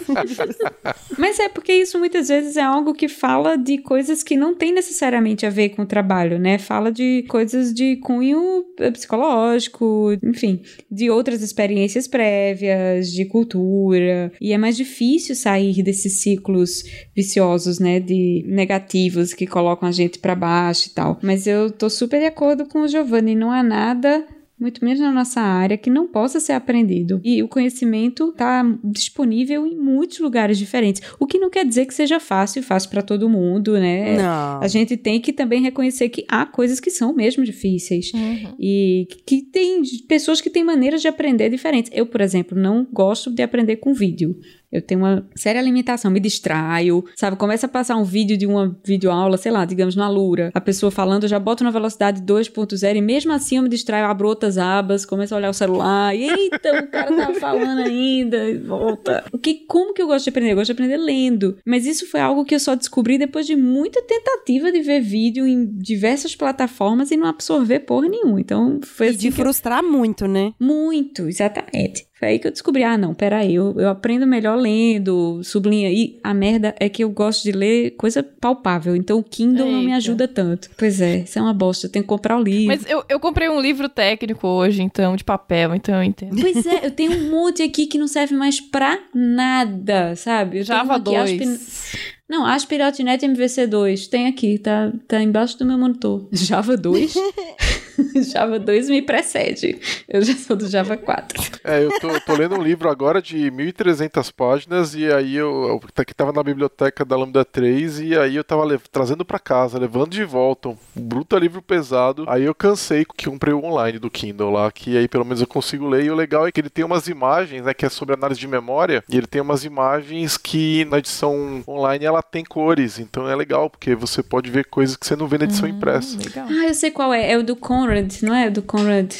Mas é porque isso muitas vezes é algo que fala de coisas que não tem necessariamente a ver com o trabalho, né? Fala de coisas de cunho eh, psicológico, enfim, de outras experiências prévias, de cultura. E é mais difícil sair desses ciclos viciosos, né? De negativos que colocam a gente pra baixo e tal. Mas eu tô super de acordo com o Giovanni, não há nada muito menos na nossa área, que não possa ser aprendido. E o conhecimento está disponível em muitos lugares diferentes. O que não quer dizer que seja fácil e fácil para todo mundo, né? Não. A gente tem que também reconhecer que há coisas que são mesmo difíceis. Uhum. E que tem pessoas que têm maneiras de aprender diferentes. Eu, por exemplo, não gosto de aprender com vídeo. Eu tenho uma séria limitação, me distraio, sabe? Começa a passar um vídeo de uma videoaula, sei lá, digamos na Lura, a pessoa falando, eu já boto na velocidade 2.0 e mesmo assim eu me distraio, abro outras abas, começo a olhar o celular e eita, o cara tava falando ainda, e volta. O que, como que eu gosto de aprender? Eu gosto de aprender lendo. Mas isso foi algo que eu só descobri depois de muita tentativa de ver vídeo em diversas plataformas e não absorver porra nenhuma. Então foi E assim de que eu- frustrar muito, né? muito, exatamente. Foi aí que eu descobri, ah, não, peraí, eu, eu aprendo melhor lendo, sublinha. E a merda é que eu gosto de ler coisa palpável, então o Kindle não me Eita. ajuda tanto. Pois é, isso é uma bosta, eu tenho que comprar o livro. Mas eu, eu comprei um livro técnico hoje, então, de papel, então eu entendo. Pois é, eu tenho um monte aqui que não serve mais pra nada, sabe? Eu tenho Java um aqui, 2. Aspi- Não, Aspirotnet MVC2, tem aqui, tá, tá embaixo do meu monitor. Java 2? Java 2 me precede. Eu já sou do Java 4. É, eu tô, tô lendo um livro agora de 1.300 páginas e aí eu, eu que tava na biblioteca da Lambda 3 e aí eu tava trazendo pra casa, levando de volta um bruto livro pesado. Aí eu cansei que comprei o online do Kindle lá, que aí pelo menos eu consigo ler. E o legal é que ele tem umas imagens, né, que é sobre análise de memória, e ele tem umas imagens que na edição online ela tem cores, então é legal porque você pode ver coisas que você não vê na edição impressa. Legal. Ah, eu sei qual é. É o do Conrad, não é? Do Conrad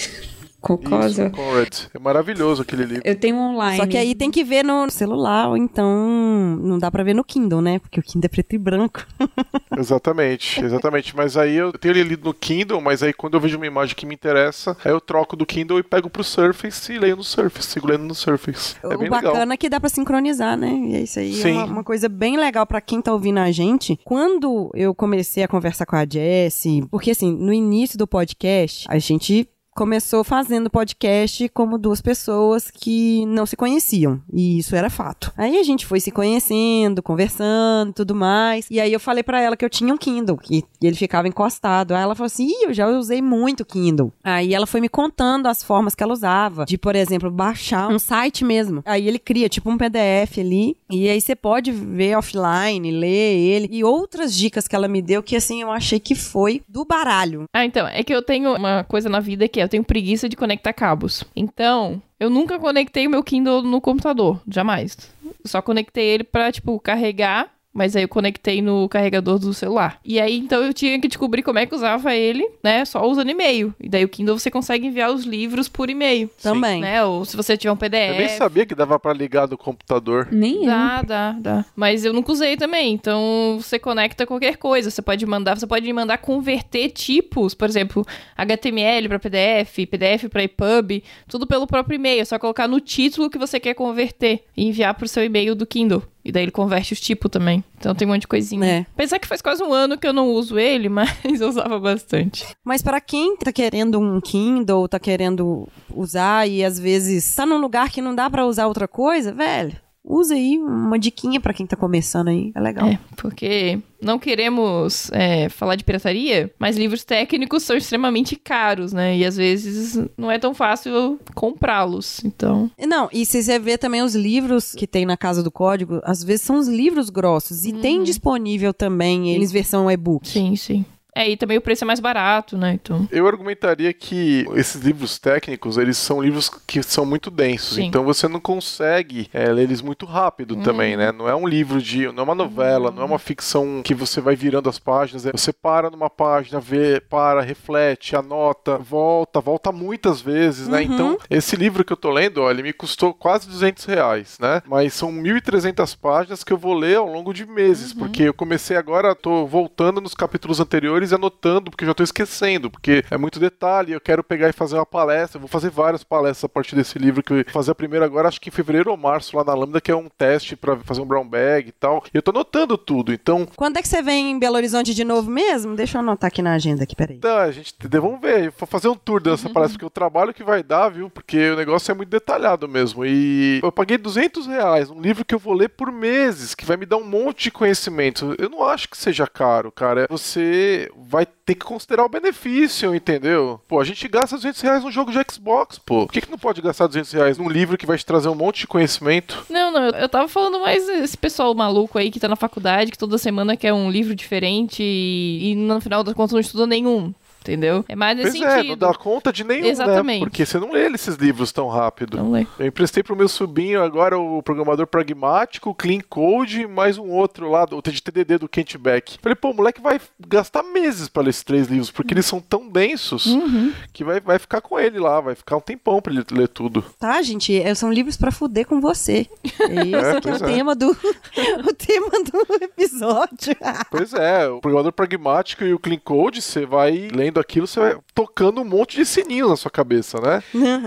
Cocosa. Isso, Conrad. É maravilhoso aquele livro. Eu tenho um online. Só que aí tem que ver no celular, ou então não dá pra ver no Kindle, né? Porque o Kindle é preto e branco. Exatamente, exatamente. Mas aí eu tenho ele lido no Kindle, mas aí quando eu vejo uma imagem que me interessa, aí eu troco do Kindle e pego pro Surface e leio no Surface, sigo lendo no Surface. É o bem bacana legal. é que dá pra sincronizar, né? E é isso aí é Sim. uma, uma coisa bem legal pra quem tá ouvindo a gente. Quando eu comecei a conversar com a Jessie, porque assim, no início do podcast, a gente começou fazendo podcast como duas pessoas que não se conheciam. E isso era fato. Aí a gente foi se conhecendo, conversando, tudo mais. E aí eu falei pra ela que eu tinha um Kindle, que ele ficava encostado. Aí ela falou assim: Ih, eu já usei muito Kindle. Aí ela foi me contando as formas que ela usava. De, por exemplo, baixar um site mesmo. Aí ele cria tipo um PDF ali. E aí você pode ver offline, ler ele. E outras dicas que ela me deu que assim eu achei que foi do baralho. Ah, então, é que eu tenho uma coisa na vida que eu tenho preguiça de conectar cabos. Então, eu nunca conectei o meu Kindle no computador, jamais. Só conectei ele pra, tipo, carregar, mas aí eu conectei no carregador do celular. E aí, então, eu tinha que descobrir como é que usava ele, né, só usando e-mail. E daí o Kindle você consegue enviar os livros por e-mail, Também. né, ou se você tiver um PDF. Eu nem sabia que dava pra ligar do computador. Nem eu. Dá, dá, dá. Mas eu nunca usei também. Então você conecta qualquer coisa. Você pode mandar, você pode mandar converter tipos, por exemplo, HTML para PDF, PDF para EPUB, tudo pelo próprio e-mail. É só colocar no título que você quer converter e enviar pro seu e-mail do Kindle. E daí ele converte os tipos também. Então tem um monte de coisinha. É. Apesar que faz quase um ano que eu não uso ele, mas eu usava bastante. Mas para quem tá querendo um Kindle, tá querendo usar e às vezes tá num lugar que não dá pra usar outra coisa, velho, usa aí uma diquinha pra quem tá começando aí, é legal. É, porque não queremos é, falar de pirataria, mas livros técnicos são extremamente caros, né? E às vezes não é tão fácil comprá-los. Então, Não, e se você vê também os livros que tem na Casa do Código, às vezes são os livros grossos e tem disponível também eles versão e-book. sim, sim. É, e também o preço é mais barato, né? Então. Eu argumentaria que esses livros técnicos, eles são livros que são muito densos, Sim. então você não consegue é, ler eles muito rápido também, né? Não é um livro de, não é uma novela, não é uma ficção que você vai virando as páginas, é- você para numa página, vê, para, reflete, anota, volta, volta muitas vezes, né? Então, esse livro que eu tô lendo, ó, ele me custou quase 200 reais, né? Mas são 1.300 páginas que eu vou ler ao longo de meses, porque eu comecei agora, tô voltando nos capítulos anteriores e anotando, porque eu já tô esquecendo, porque é muito detalhe, eu quero pegar e fazer uma palestra, eu vou fazer várias palestras a partir desse livro, que eu vou fazer a primeira agora, acho que em fevereiro ou março, lá na Lambda, que é um teste pra fazer um brown bag e tal, e eu tô anotando tudo, então... Quando é que você vem em Belo Horizonte de novo mesmo? Deixa eu anotar aqui na agenda aqui, peraí. Tá, a gente, vamos ver, vou fazer um tour dessa palestra, porque o trabalho que vai dar, viu, porque o negócio é muito detalhado mesmo, e eu paguei 200 reais, um livro que eu vou ler por meses, que vai me dar um monte de conhecimento, eu não acho que seja caro, cara, você vai ter que considerar o benefício, entendeu? Pô, a gente gasta 200 reais num jogo de Xbox, pô, por que, que não pode gastar 200 reais num livro que vai te trazer um monte de conhecimento? Não, não, eu- tava falando mais esse pessoal maluco aí que tá na faculdade, que toda semana quer um livro diferente e, e no final das contas não estuda nenhum. Entendeu? É mais nesse Pois é, não sentido. dá conta de nenhum, Exatamente. né? Porque você não lê esses livros tão rápido. Não lê. Eu emprestei pro meu sobrinho agora o programador pragmático, Clean Code, mais um outro lá, o de TDD do Kent Beck. Falei, pô, o moleque vai gastar meses pra ler esses três livros, porque eles são tão densos Uhum. que vai, vai ficar com ele lá, vai ficar um tempão pra ele ler tudo. Tá, gente? É, São livros pra fuder com você. Esse É, é, que é o é. tema do o tema do episódio. Pois é, o programador pragmático e o Clean Code, você vai lendo aquilo, você vai tocando um monte de sininhos na sua cabeça, né?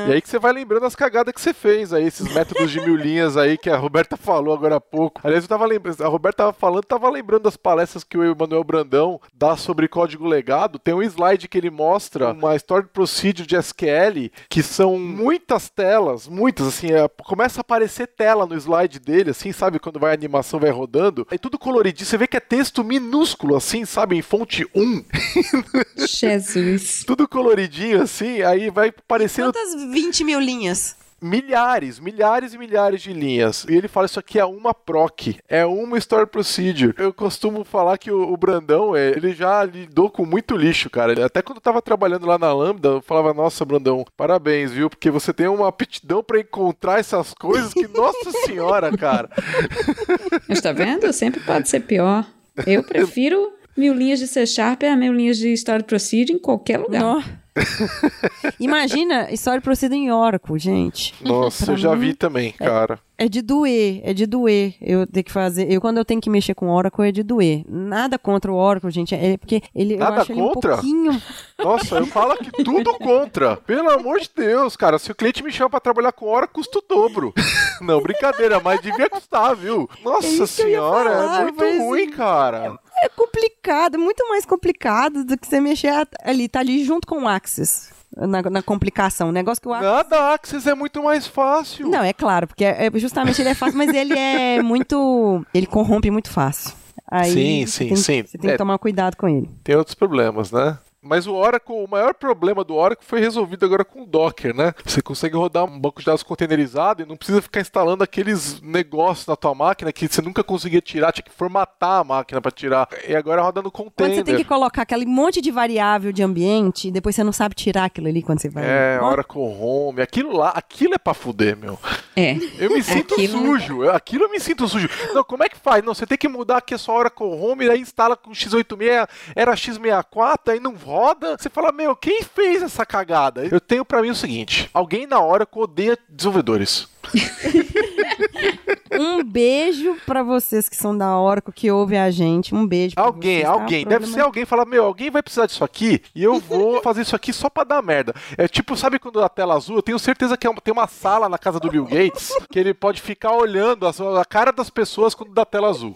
E aí que você vai lembrando as cagadas que você fez aí, esses métodos de mil linhas aí que a Roberta falou agora há pouco. Aliás, eu tava lembrando, a Roberta tava falando, tava lembrando das palestras que o Emanuel Brandão dá sobre código legado. Tem um slide que ele mostra uma story procedure de SQL que são muitas telas, muitas, assim, é, começa a aparecer tela no slide dele, assim, sabe? Quando vai a animação vai rodando. É tudo coloridinho, você vê que é texto minúsculo, assim, sabe? Em fonte 1. Jesus. tudo coloridinho, assim, aí vai aparecendo Quantas 20 mil linhas? milhares, milhares e milhares de linhas. E ele fala isso aqui é uma proc, é uma story procedure. Eu costumo falar que o, o Brandão, é, ele já lidou com muito lixo, cara. Até quando eu tava trabalhando lá na Lambda, eu falava, nossa, Brandão, parabéns, viu? Porque você tem uma aptidão pra encontrar essas coisas que, nossa senhora, cara. Mas tá vendo? Sempre pode ser pior. Eu prefiro mil linhas de C Sharp a mil linhas de Story Procedure em qualquer lugar. Imagina, história proceda em Oracle, gente. Nossa, Pra eu já mim, vi também, cara. É de doer, é de doer. Eu ter que fazer. Eu, quando eu tenho que mexer com Oracle, é de doer. Nada contra o Oracle, gente. É porque ele. Nada eu acho ele um contra? pouquinho. Nossa, eu falo que tudo contra. Pelo amor de Deus, cara. Se o cliente me chama pra trabalhar com hora, custa o dobro. Não, brincadeira, mas devia custar, viu? Nossa É eu ia senhora, falar, é muito ruim, cara. É complicado, muito mais complicado do que você mexer ali, tá ali junto com o Access. Na, na complicação. O negócio que o Access. Nada, Access é muito mais fácil. Não, é claro, porque é, é- justamente ele é fácil, mas ele é muito. Ele corrompe muito fácil. Aí Sim, sim, tem- sim. Você tem É. que tomar cuidado com ele. Tem outros problemas, né? Mas o Oracle, o maior problema do Oracle foi resolvido agora com o Docker, né? Você consegue rodar um banco de dados containerizado e não precisa ficar instalando aqueles negócios na tua máquina que você nunca conseguia tirar, tinha que formatar a máquina pra tirar. E agora roda no Quando container. você tem que colocar aquele monte de variável de ambiente, depois você não sabe tirar aquilo ali quando você vai. É, Oracle Home, aquilo lá, aquilo é pra fuder, meu. É. Eu me sinto Aquilo- sujo, eu- aquilo eu me sinto sujo. Não, como é que faz? Não, você tem que mudar aqui a sua Oracle Home, aí instala com x86, era x64, aí não roda. Você fala, meu, quem fez essa cagada? Eu tenho pra mim o seguinte, alguém na Oracle odeia desenvolvedores. Um beijo pra vocês que são da Oracle, que ouvem a gente. Um beijo. pra Alguém, vocês, tá? alguém, deve Problema- ser alguém fala, meu, alguém vai precisar disso aqui e eu vou fazer isso aqui só pra dar merda. É tipo, sabe quando a tela azul, eu tenho certeza que é uma- tem uma sala na casa do Bill Gates que ele pode ficar olhando as- a cara das pessoas quando dá tela azul.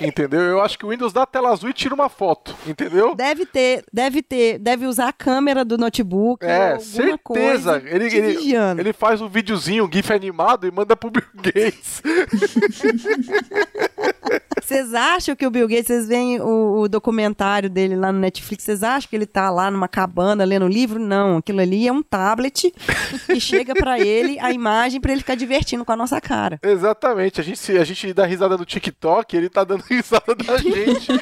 Entendeu? Eu acho que o Windows dá tela azul e tira uma foto, entendeu? Deve ter, deve ter, deve usar a câmera do notebook. É, certeza. Ele, ele, ele faz um videozinho, um GIF animado e manda pro Bill Gates. Vocês acham que o Bill Gates, vocês veem o, o documentário dele lá no Netflix, vocês acham que ele tá lá numa cabana lendo um livro? Não, aquilo ali é um tablet que chega pra ele a imagem pra ele ficar divertindo com a nossa cara. Exatamente. A gente, a gente dá risada no TikTok, ele tá dando risada da gente.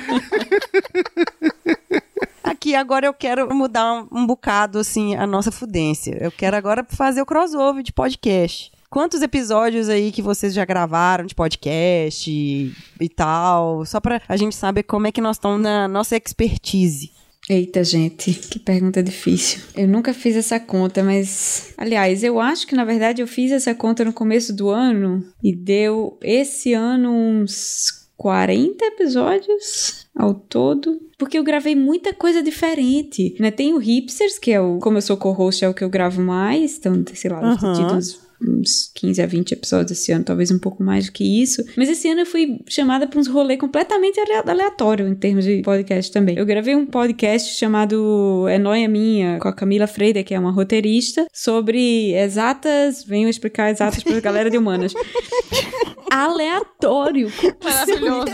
Aqui agora eu quero mudar um, um bocado assim a nossa fudência. Eu quero agora fazer o crossover de podcast. Quantos episódios aí que vocês já gravaram de podcast e, e tal? Só pra a gente saber como é que nós estamos na nossa expertise. Eita, gente, que pergunta difícil. Eu nunca fiz essa conta, mas. Aliás, eu acho que na verdade eu fiz essa conta no começo do ano e deu esse ano uns 40 episódios ao todo. Porque eu gravei muita coisa diferente, né? Tem o Hipsters, que é o. Como eu sou co-host, é o que eu gravo mais. Então, sei lá, tido uns uns 15 a 20 episódios esse ano, talvez um pouco mais do que isso. Mas esse ano eu fui chamada para uns rolês completamente ale- aleatório em termos de podcast também. Eu gravei um podcast chamado É Noia Minha, com a Camila Freire, que é uma roteirista, sobre exatas. Venho explicar exatas para a galera de humanas. Aleatório. Maravilhoso.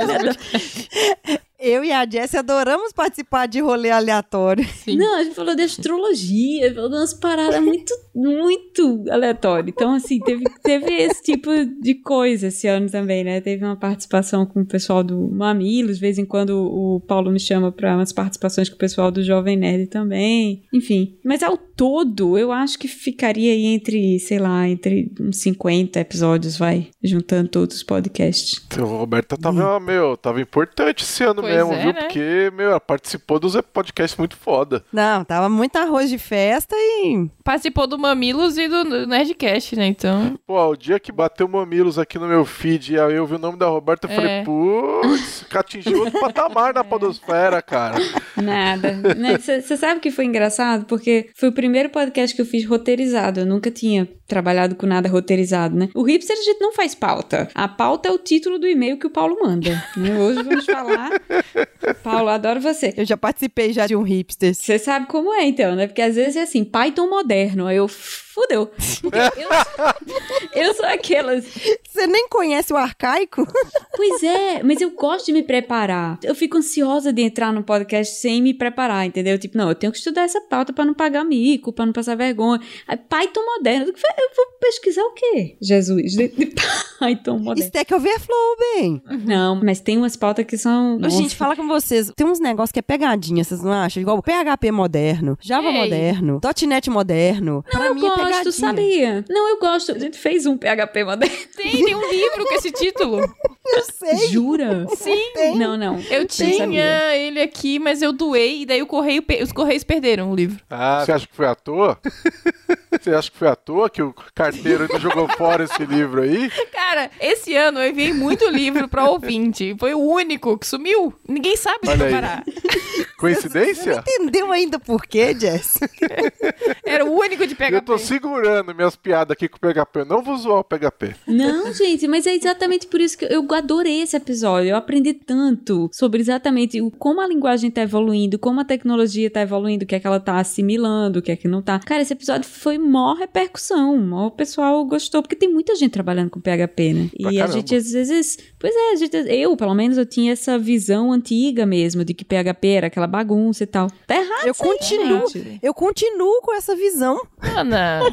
Eu e a Jessie adoramos participar de rolê aleatório. Sim. Não, a gente falou de astrologia, falou de umas paradas muito, muito aleatórias. Então, assim, teve, teve esse tipo de coisa esse ano também, né? Teve uma participação com o pessoal do Mamilos, de vez em quando o Paulo me chama para umas participações com o pessoal do Jovem Nerd também. Enfim. Mas ao todo, eu acho que ficaria aí entre, sei lá, entre uns 50 episódios, vai, juntando todos os podcasts. Então, o Roberta tava, meu, tava importante esse ano Pois mesmo, é, viu? né? Porque, meu, ela participou dos podcasts muito foda. Não, tava muito arroz de festa e. Participou do Mamilos e do Nerdcast, né? Então. Pô, o dia que bateu mamilos aqui no meu feed e aí eu vi o nome da Roberta, eu É. falei, putz, atingiu outro patamar na podosfera, cara. Nada. Você sabe que foi engraçado? Porque foi o primeiro podcast que eu fiz roteirizado. Eu nunca tinha trabalhado com nada roteirizado, né? O Hipster a gente não faz pauta. A pauta é o título do e-mail que o Paulo manda. né? Hoje vamos falar. Paulo, adoro você. Eu já participei já de um hipster. Você sabe como é, então, né? Porque às vezes é assim, Python moderno. Aí eu, fudeu. Eu, eu sou aquelas. Você nem conhece o arcaico? Pois é, mas eu gosto de me preparar. Eu fico ansiosa de entrar no podcast sem me preparar, entendeu? Tipo, não, eu tenho que estudar essa pauta pra não pagar mico, pra não passar vergonha. Aí, Python moderno. Eu vou pesquisar o quê? Jesus, de, de Python moderno. Stack Overflow, bem. Não, mas tem umas pautas que são. Ô, Gente, fala com vocês. Tem uns negócios que é pegadinha, vocês não acham? Igual o PHP moderno, Java Ei. moderno, .NET moderno. Não, pra mim é gosto, sabia? Não, eu gosto. A gente fez um PHP moderno. Tem, tem um livro com esse título. Eu sei. Jura? Sim. Não, não. Eu tinha sabia. ele aqui, mas eu doei, e daí o correio, pe- os correios perderam o livro. Ah, você acha que foi à toa? Você acha que foi à toa que o carteiro jogou fora esse livro aí? Cara, esse ano eu enviei muito livro pra ouvinte. Foi o único que sumiu. Ninguém sabe Olha parar. Coincidência? Entendeu ainda por quê, Jess? Era o único de PHP. Eu tô segurando minhas piadas aqui com o PHP. Eu não vou zoar o PHP. Não, gente, mas é exatamente por isso que eu adorei esse episódio. Eu aprendi tanto sobre exatamente o, como a linguagem tá evoluindo, como a tecnologia tá evoluindo, o que é que ela tá assimilando, o que é que não tá. Cara, esse episódio foi mó repercussão. O pessoal gostou, porque tem muita gente trabalhando com PHP, né? Pra E a caramba. gente às vezes. Pois é, a gente, eu, pelo menos, eu tinha essa visão antiga mesmo de que PHP era aquela bagunça e tal. Tá errado. Eu isso aí, continuo, gente. eu continuo com essa visão. Ana,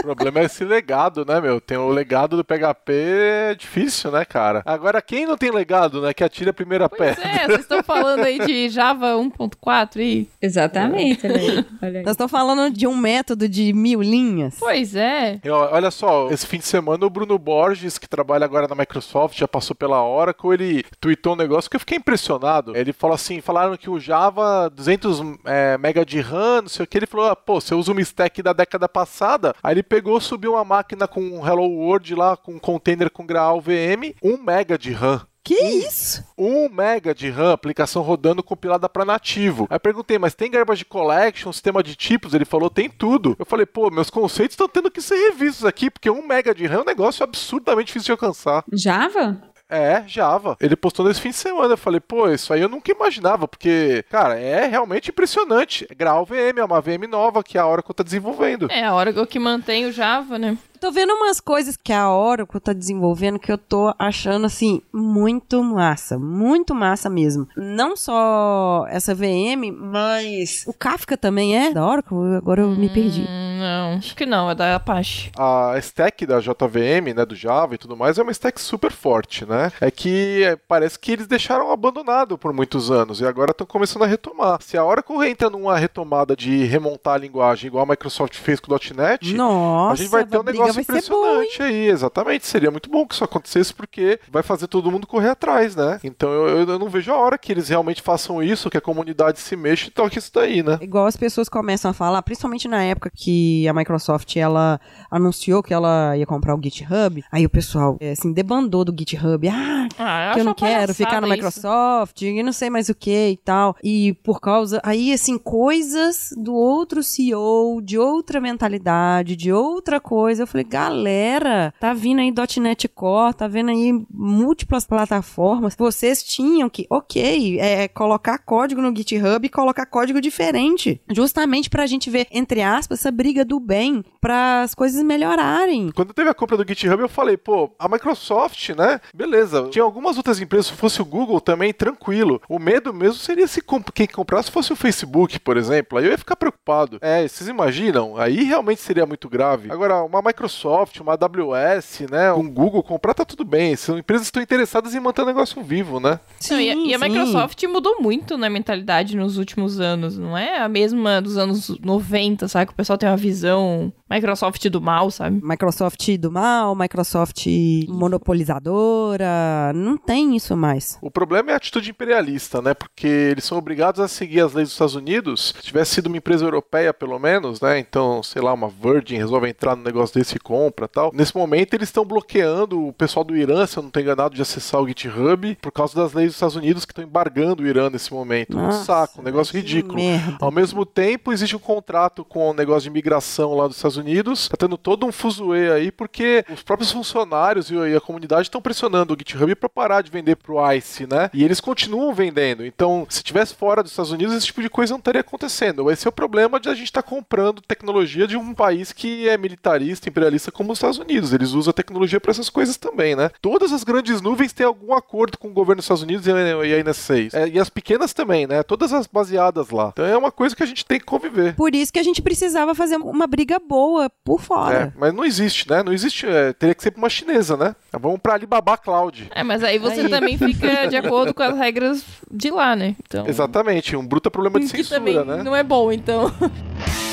O problema é esse legado, né, meu? Tem o legado do PHP, é difícil, né, cara? Agora, quem não tem legado, né, que atira a primeira pois pedra? é, vocês estão falando aí de Java 1.4 aí? Exatamente, olha aí. Olha aí. Nós estamos falando de um método de mil linhas. Pois é. E, ó, Olha só, esse fim de semana o Bruno Borges, que trabalha agora na Microsoft, já passou pela Oracle, ele tweetou um negócio que eu fiquei impressionado. Ele falou assim, falaram que o Java 200 é, mega de RAM, não sei o que, ele falou, ah, pô, você usa uma stack da década passada, aí ele pegou, subiu uma máquina com um Hello World lá, com um container com Graal VM, 1 mega de RAM. Que isso? 1 mega de RAM, aplicação rodando compilada para nativo. Aí perguntei, mas tem garbage collection, sistema de tipos? Ele falou, tem tudo. Eu falei, pô, meus conceitos estão tendo que ser revistos aqui, porque 1 mega de RAM é um negócio absurdamente difícil de alcançar. Java? É, Java. Ele postou nesse fim de semana. Eu falei, pô, isso aí eu nunca imaginava, porque, cara, é realmente impressionante. Graal VM, é uma VM nova que a Oracle tá desenvolvendo. É a Oracle que mantém o Java, né? Tô vendo umas coisas que a Oracle tá desenvolvendo que eu tô achando, assim, muito massa. Muito massa mesmo. Não só essa VM, mas o Kafka também é da Oracle? Agora eu me perdi. Hum, não, acho que não, é da Apache. A stack da JVM, né, do Java e tudo mais, é uma stack super forte, né? É que é, parece que eles deixaram abandonado por muitos anos e agora estão começando a retomar. Se a Oracle entra numa retomada de remontar a linguagem igual a Microsoft fez com o .NET, Nossa, a gente vai ter um briga negócio vai ser boa, hein? impressionante aí, exatamente. Seria muito bom que isso acontecesse, porque vai fazer todo mundo correr atrás, né? Então eu, eu- não vejo a hora que eles realmente façam isso, que a comunidade se mexa e toque isso daí, né? Igual as pessoas começam a falar, principalmente na época que a Microsoft ela anunciou que ela ia comprar o GitHub, aí o pessoal é, assim debandou do GitHub, ah, Ah, eu que eu não quero ficar no isso. Microsoft, e não sei mais o que e tal. E por causa aí assim coisas do outro CEO, de outra mentalidade, de outra coisa, eu falei Falei, galera, tá vindo aí .NET Core, tá vendo aí múltiplas plataformas. Vocês tinham que, ok, é, colocar código no GitHub e colocar código diferente. Justamente pra gente ver, entre aspas, essa briga do bem para as coisas melhorarem. Quando teve a compra do GitHub, eu falei, pô, a Microsoft, né? Beleza. Tinha algumas outras empresas, se fosse o Google também, tranquilo. O medo mesmo seria se comp quem comprasse fosse o Facebook, por exemplo. Aí eu ia ficar preocupado. É, vocês imaginam? Aí realmente seria muito grave. Agora, uma Microsoft, uma AWS, né? Um Google comprar, tá tudo bem. São empresas que estão interessadas em manter o negócio vivo, né? Não, e, a- e a sim. Microsoft mudou muito na mentalidade nos últimos anos, não é a mesma dos anos 90, sabe? Que o pessoal tem uma visão Microsoft do mal, sabe? Microsoft do mal, Microsoft monopolizadora, não tem isso mais. O problema é a atitude imperialista, né? Porque eles são obrigados a seguir as leis dos Estados Unidos. Se tivesse sido uma empresa europeia, pelo menos, né? Então, sei lá, uma Virgin resolve entrar no negócio desse e compra tal. Nesse momento, eles estão bloqueando o pessoal do Irã, se eu não estou enganado, de acessar o GitHub, por causa das leis dos Estados Unidos que estão embargando o Irã nesse momento. um Nossa, saco, um negócio ridículo. merda. Ao mesmo tempo, existe um contrato com o negócio de imigração lá dos Estados Unidos. Tá tendo todo um fuzuê aí, porque os próprios funcionários e a comunidade estão pressionando o GitHub para parar de vender pro ICE, né? E eles continuam vendendo. Então, se tivesse fora dos Estados Unidos, esse tipo de coisa não estaria acontecendo. Esse é o problema de a gente estar comprando tecnologia de um país que é militarista, imperialista como os Estados Unidos. Eles usam a tecnologia para essas coisas também, né? Todas as grandes nuvens têm algum acordo com o governo dos Estados Unidos e a a NS6. É, e as pequenas também, né? Todas as baseadas lá. Então é uma coisa que a gente tem que conviver. Por isso que a gente precisava fazer uma briga boa por É, fora. mas não existe, né? Não existe. é, teria que ser pra uma chinesa, né? Vamos pra Alibaba Cloud. É, mas aí você Aí. também fica de acordo com as regras de lá, né? Então, Exatamente, um bruta problema de que censura, também né? não é bom, então.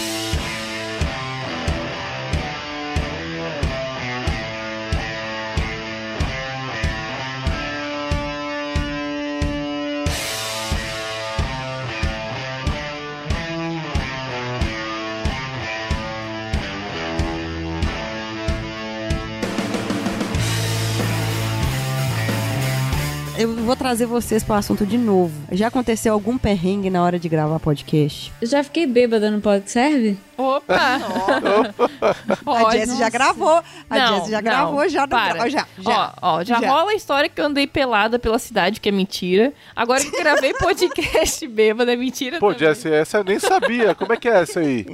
Eu vou trazer vocês pro assunto de novo. Já aconteceu algum perrengue na hora de gravar podcast? Eu já fiquei bêbada no serve? Opa! a Pode. Jessie já gravou. A Não, Jessie já não, gravou, já, no para. gra- já, já. Ó, ó, já, já. rola a história que eu andei pelada pela cidade, que é mentira. Agora que gravei podcast bêbada, é mentira Pô, também. Jesse, essa eu nem sabia. Como é que é essa aí?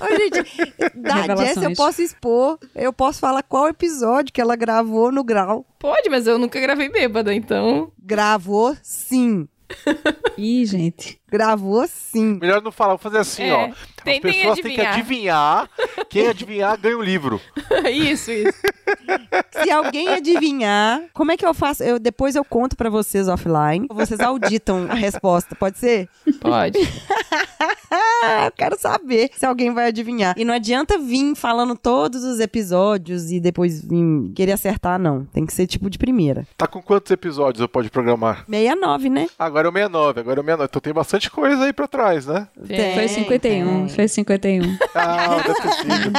Ô, gente, da. Jessie eu posso expor, eu posso falar qual episódio que ela gravou no grau. Pode, mas eu nunca gravei bêbada, então... Gravou sim. Ih, gente. Gravou sim. Melhor não falar, vou fazer assim, É, ó. As pessoas têm que adivinhar. Quem adivinhar ganha o livro. isso, isso. Se alguém adivinhar, como é que eu faço? Eu, depois eu conto pra vocês offline. Vocês auditam a resposta, pode ser? Pode. Eu quero saber se alguém vai adivinhar. E não adianta vir falando todos os episódios e depois vir querer acertar, não. Tem que ser tipo de primeira. Tá com quantos episódios eu pode programar? 69, né? Agora é o 69, agora é o 69. Então tem bastante coisa aí pra trás, né? Tem, Foi 51, tem. foi 51. Ah, deve ter sido.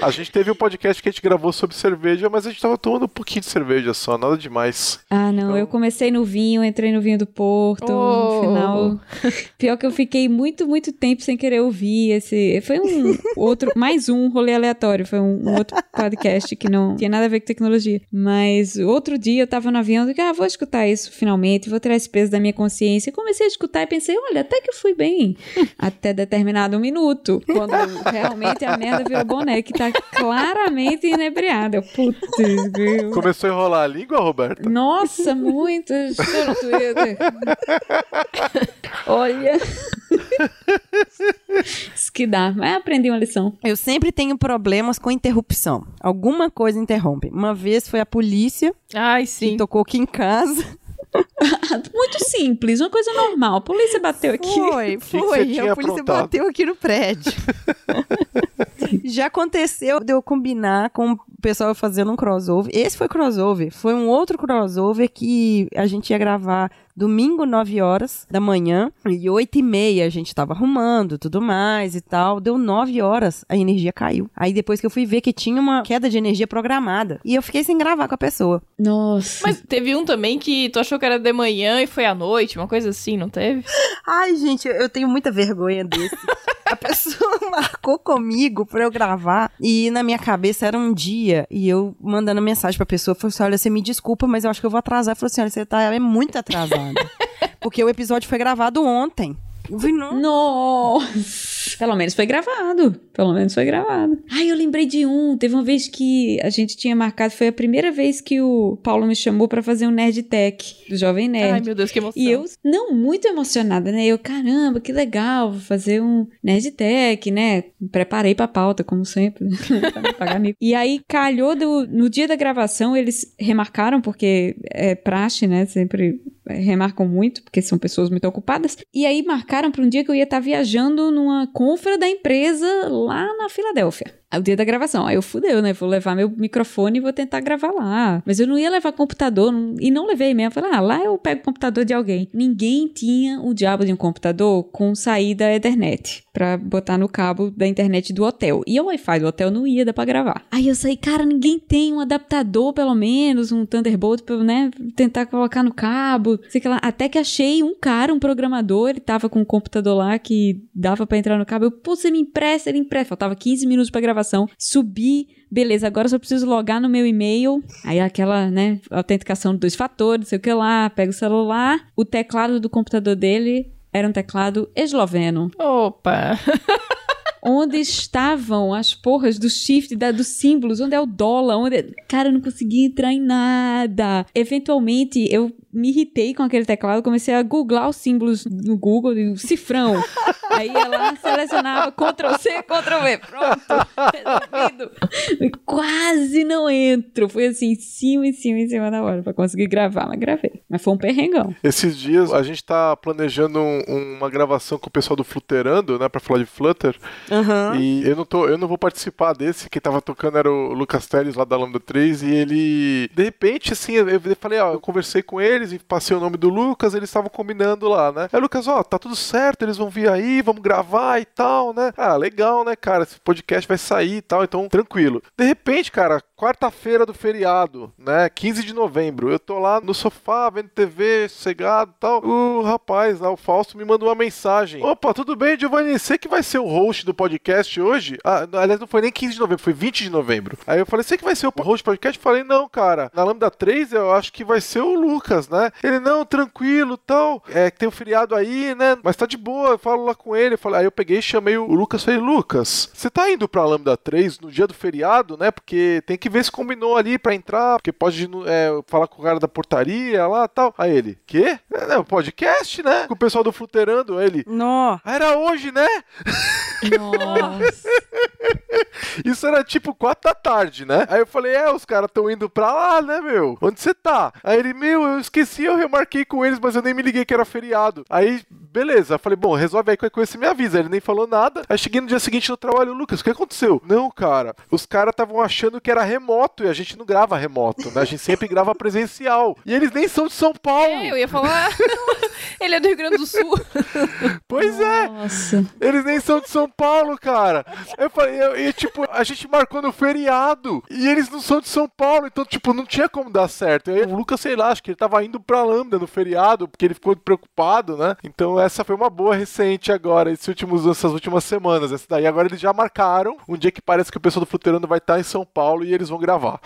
A gente teve um podcast que a gente gravou sobre cerveja, mas a gente tava tomando um pouquinho de cerveja só, nada demais. Ah, não, eu comecei no vinho, entrei no vinho do Porto, Oh. no final. Pior que eu fiquei muito, muito tempo sem querer ouvir esse. Foi um outro, mais um rolê aleatório, foi um, um outro podcast que não tinha nada a ver com tecnologia. Mas outro dia eu tava no avião e ah, vou escutar isso finalmente, vou tirar esse peso da minha consciência. E comecei a escutar e pensei, olha, até que eu fui bem. Até determinado minuto, quando realmente a merda virou boné, que tá claramente inebriada. Putz, grilo. Começou a enrolar a língua, Roberta? Nossa, muito. Olha. Isso que dá. Mas aprendi uma lição. Eu sempre tenho problemas com interrupção. Alguma coisa interrompe. Uma vez foi a polícia Ai, que sim. tocou aqui em casa. Muito simples, uma coisa normal. A polícia bateu aqui. Foi, que foi. a polícia aprontado? bateu aqui no prédio. Já aconteceu de eu combinar com o pessoal fazendo um crossover. Esse foi crossover. Foi um outro crossover que a gente ia gravar domingo, 9 horas da manhã. E 8 e meia a gente tava arrumando, tudo mais e tal. Deu 9 horas, a energia caiu. Aí depois que eu fui ver que tinha uma queda de energia programada. E eu fiquei sem gravar com a pessoa. Nossa. Mas teve um também que tu achou que era de manhã e foi à noite, uma coisa assim, não teve? Ai, gente, eu tenho muita vergonha desse. A pessoa marcou comigo pra eu gravar e na minha cabeça era um dia e eu mandando mensagem pra pessoa, falei assim, olha, você me desculpa, mas eu acho que eu vou atrasar. Falei assim, olha, você tá é muito atrasada. Porque o episódio foi gravado ontem. Eu falei, não. Nossa! Pelo menos foi gravado. Pelo menos foi gravado. Ai, eu lembrei de um. Teve uma vez que a gente tinha marcado. Foi a primeira vez que o Paulo me chamou pra fazer um Nerd Tech do Jovem Nerd. Ai, meu Deus, que emoção. E eu, não, muito emocionada, né? Eu, caramba, que legal, vou fazer um Nerd Tech, né? Preparei pra pauta, como sempre, pra não pagar mico. E aí, calhou do, no dia da gravação, eles remarcaram, porque é praxe, né? Sempre remarcam muito, porque são pessoas muito ocupadas. E aí, marcaram pra um dia que eu ia estar viajando numa confra da empresa lá na Filadélfia. O dia da gravação. Aí eu fudeu, né? Vou levar meu microfone e vou tentar gravar lá. Mas eu não ia levar computador, não- e não levei mesmo. Falei, ah, lá eu pego o computador de alguém. Ninguém tinha o diabo de um computador com saída Ethernet pra botar no cabo da internet do hotel. E o Wi-Fi do hotel não ia dar pra gravar. Aí eu saí, cara, ninguém tem um adaptador, pelo menos, um Thunderbolt pra né, tentar colocar no cabo. Sei que lá. Até que achei um cara, um programador, ele tava com um computador lá que dava pra entrar no cabo. Eu, pô, você me empresta, ele empresta. Faltava 15 minutos pra gravação. Subi, beleza, agora só preciso logar no meu e-mail. Aí aquela, né, autenticação de dois fatores, sei o que lá, pega o celular. O teclado do computador dele era um teclado esloveno Opa! onde estavam as porras do shift, da, dos símbolos, onde é o dólar, onde... é- Cara, eu não conseguia entrar em nada. Eventualmente, eu me irritei com aquele teclado, comecei a googlar os símbolos no Google, e o cifrão. Aí ela selecionava Ctrl-C, Ctrl-V, pronto, resolvido. E Quase não entro. Foi assim, em cima, em cima, em cima da hora, pra conseguir gravar, mas gravei. Mas foi um perrengão. Esses dias a gente tá planejando um- uma gravação com o pessoal do Flutterando, né, pra falar de Flutter. Aham. E eu não, tô, eu não vou participar desse. Quem tava tocando era o Lucas Teles lá da Lambda 3. E ele. De repente, assim, eu, falei, ó, eu conversei com eles e passei o nome do Lucas, eles estavam combinando lá, né? Aí, Lucas, ó, tá tudo certo, eles vão vir aí, vamos gravar e tal, né? Ah, legal, né, cara? Esse podcast vai sair e tal, então tranquilo. De repente, cara, quarta-feira do feriado, né? 15 de novembro. Eu tô lá no sofá vendo TV, sossegado e tal. O rapaz lá, o Fausto, me mandou uma mensagem. Opa, tudo bem, Giovanni? Você que vai ser o host do podcast hoje? Ah, não, aliás, não foi nem 15 de novembro, foi 20 de novembro. Aí eu falei, você que vai ser o host do podcast? Eu falei, não, cara. Na Lambda 3 eu acho que vai ser o Lucas, né? Ele, não, tranquilo tal. É que tem um feriado aí, né? Mas tá de boa, eu falo lá com ele. Eu falei, aí eu peguei e chamei o Lucas falei, Lucas, você tá indo pra Lambda 3 no dia do feriado, né? Porque tem que ver se combinou ali pra entrar, porque pode é, falar com o cara da portaria lá tal. Aí ele, quê? É, o podcast, né? Com o pessoal do Fluterando. Aí ele, Nó. ah, era hoje, né? Nossa. Isso era tipo 4 da tarde, né? Aí eu falei, é, os caras estão indo pra lá, né, meu? Onde você tá? Aí ele, meu, eu esqueci, eu remarquei com eles, mas eu nem me liguei que era feriado. Aí, beleza. Eu falei, bom, resolve aí qualquer coisa, você me avisa. Ele nem falou nada. Aí cheguei no dia seguinte no trabalho, Lucas, o que aconteceu? Não, cara, os caras estavam achando que era remoto e a gente não grava remoto, né? A gente sempre grava presencial. E eles nem são de São Paulo. É, eu ia falar. Ele é do Rio Grande do Sul. Pois é. Nossa. Eles nem são de São Paulo, cara. Eu falei, eu, e, tipo, a gente marcou no feriado. E eles não são de São Paulo, então, tipo, não tinha como dar certo. E aí, o Lucas, sei lá, acho que ele tava indo pra Lambda no feriado, porque ele ficou preocupado, né? Então, essa foi uma boa recente agora, esses últimos, essas últimas semanas. Essa daí, agora eles já marcaram um dia que parece que o pessoal do Fluterando vai estar em São Paulo e eles vão gravar.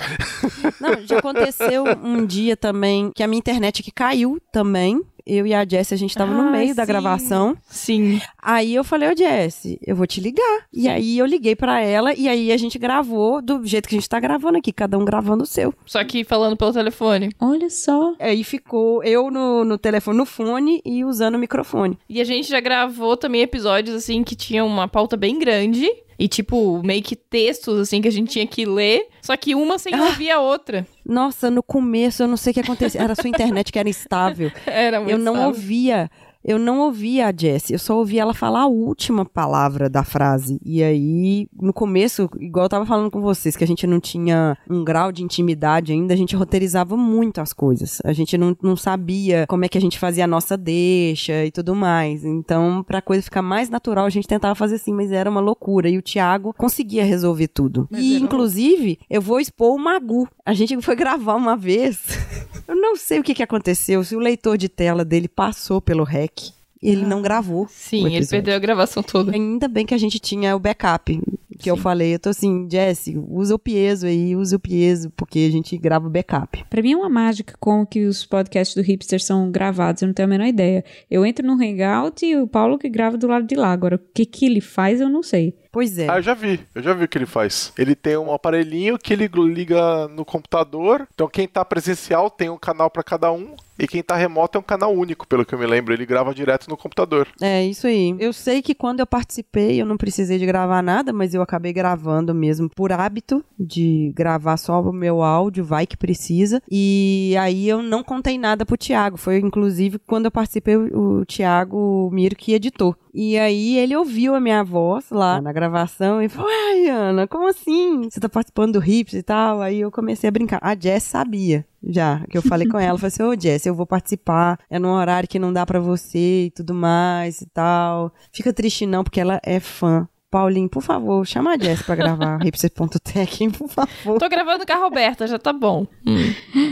Não, já aconteceu um dia também que a minha internet que caiu também. Eu e a Jess, a gente tava no Ah, meio da sim. gravação. Sim. Aí eu falei, ô Jess, eu vou te ligar. E aí eu liguei pra ela e aí a gente gravou do jeito que a gente tá gravando aqui, cada um gravando o seu. Só que falando pelo telefone. Olha só. Aí ficou eu no, no telefone, no fone e usando o microfone. E a gente já gravou também episódios, assim, que tinham uma pauta bem grande. E, tipo, meio que textos, assim, que a gente tinha que ler. Só que uma sem ouvir a outra. Nossa, no começo eu não sei o que aconteceu. Era a sua internet que era instável. Era muito eu não ouvia. Eu não ouvia a Jessie, eu só ouvia ela falar a última palavra da frase. E aí, no começo, igual eu tava falando com vocês, que a gente não tinha um grau de intimidade ainda, a gente roteirizava muito as coisas. A gente não, não sabia como é que a gente fazia a nossa deixa e tudo mais. Então, pra coisa ficar mais natural, a gente tentava fazer assim, mas era uma loucura. E o Thiago conseguia resolver tudo. e, inclusive, eu vou expor o Magu. A gente foi gravar uma vez. Eu não sei o que, que aconteceu, se o leitor de tela dele passou pelo REC ele não gravou. Sim, o ele perdeu a gravação toda. Ainda bem que a gente tinha o backup. Que eu Sim. falei, eu tô assim, Jesse, usa o piezo aí, usa o piezo, porque a gente grava o backup. Pra mim é uma mágica como que os podcasts do Hipster são gravados, eu não tenho a menor ideia. Eu entro no Hangout e o Paulo que grava do lado de lá. Agora, o que que ele faz, eu não sei. Pois é. Ah, eu já vi, eu já vi o que ele faz. Ele tem um aparelhinho que ele liga no computador. Então quem tá presencial tem um canal pra cada um. E quem tá remoto é um canal único, pelo que eu me lembro. Ele grava direto no computador. É, isso aí. Eu sei que quando eu participei, eu não precisei de gravar nada, mas eu acabei gravando mesmo por hábito de gravar só o meu áudio, vai que precisa. E aí eu não contei nada pro Thiago. Foi inclusive quando eu participei, o o Thiago Miro que editou. E aí ele ouviu a minha voz lá na gravação e falou: Uai, Ana, como assim? Você tá participando do Hips e tal? Aí eu comecei a brincar. A Jess sabia. Já, que eu falei com ela, falei assim, ô Jess, eu vou participar, é num horário que não dá pra você e tudo mais e tal. Fica triste não, porque ela é fã. Paulinho, por favor, chama a Jess pra gravar hipster.tech, hein, por favor. Tô gravando com a Roberta, já tá bom.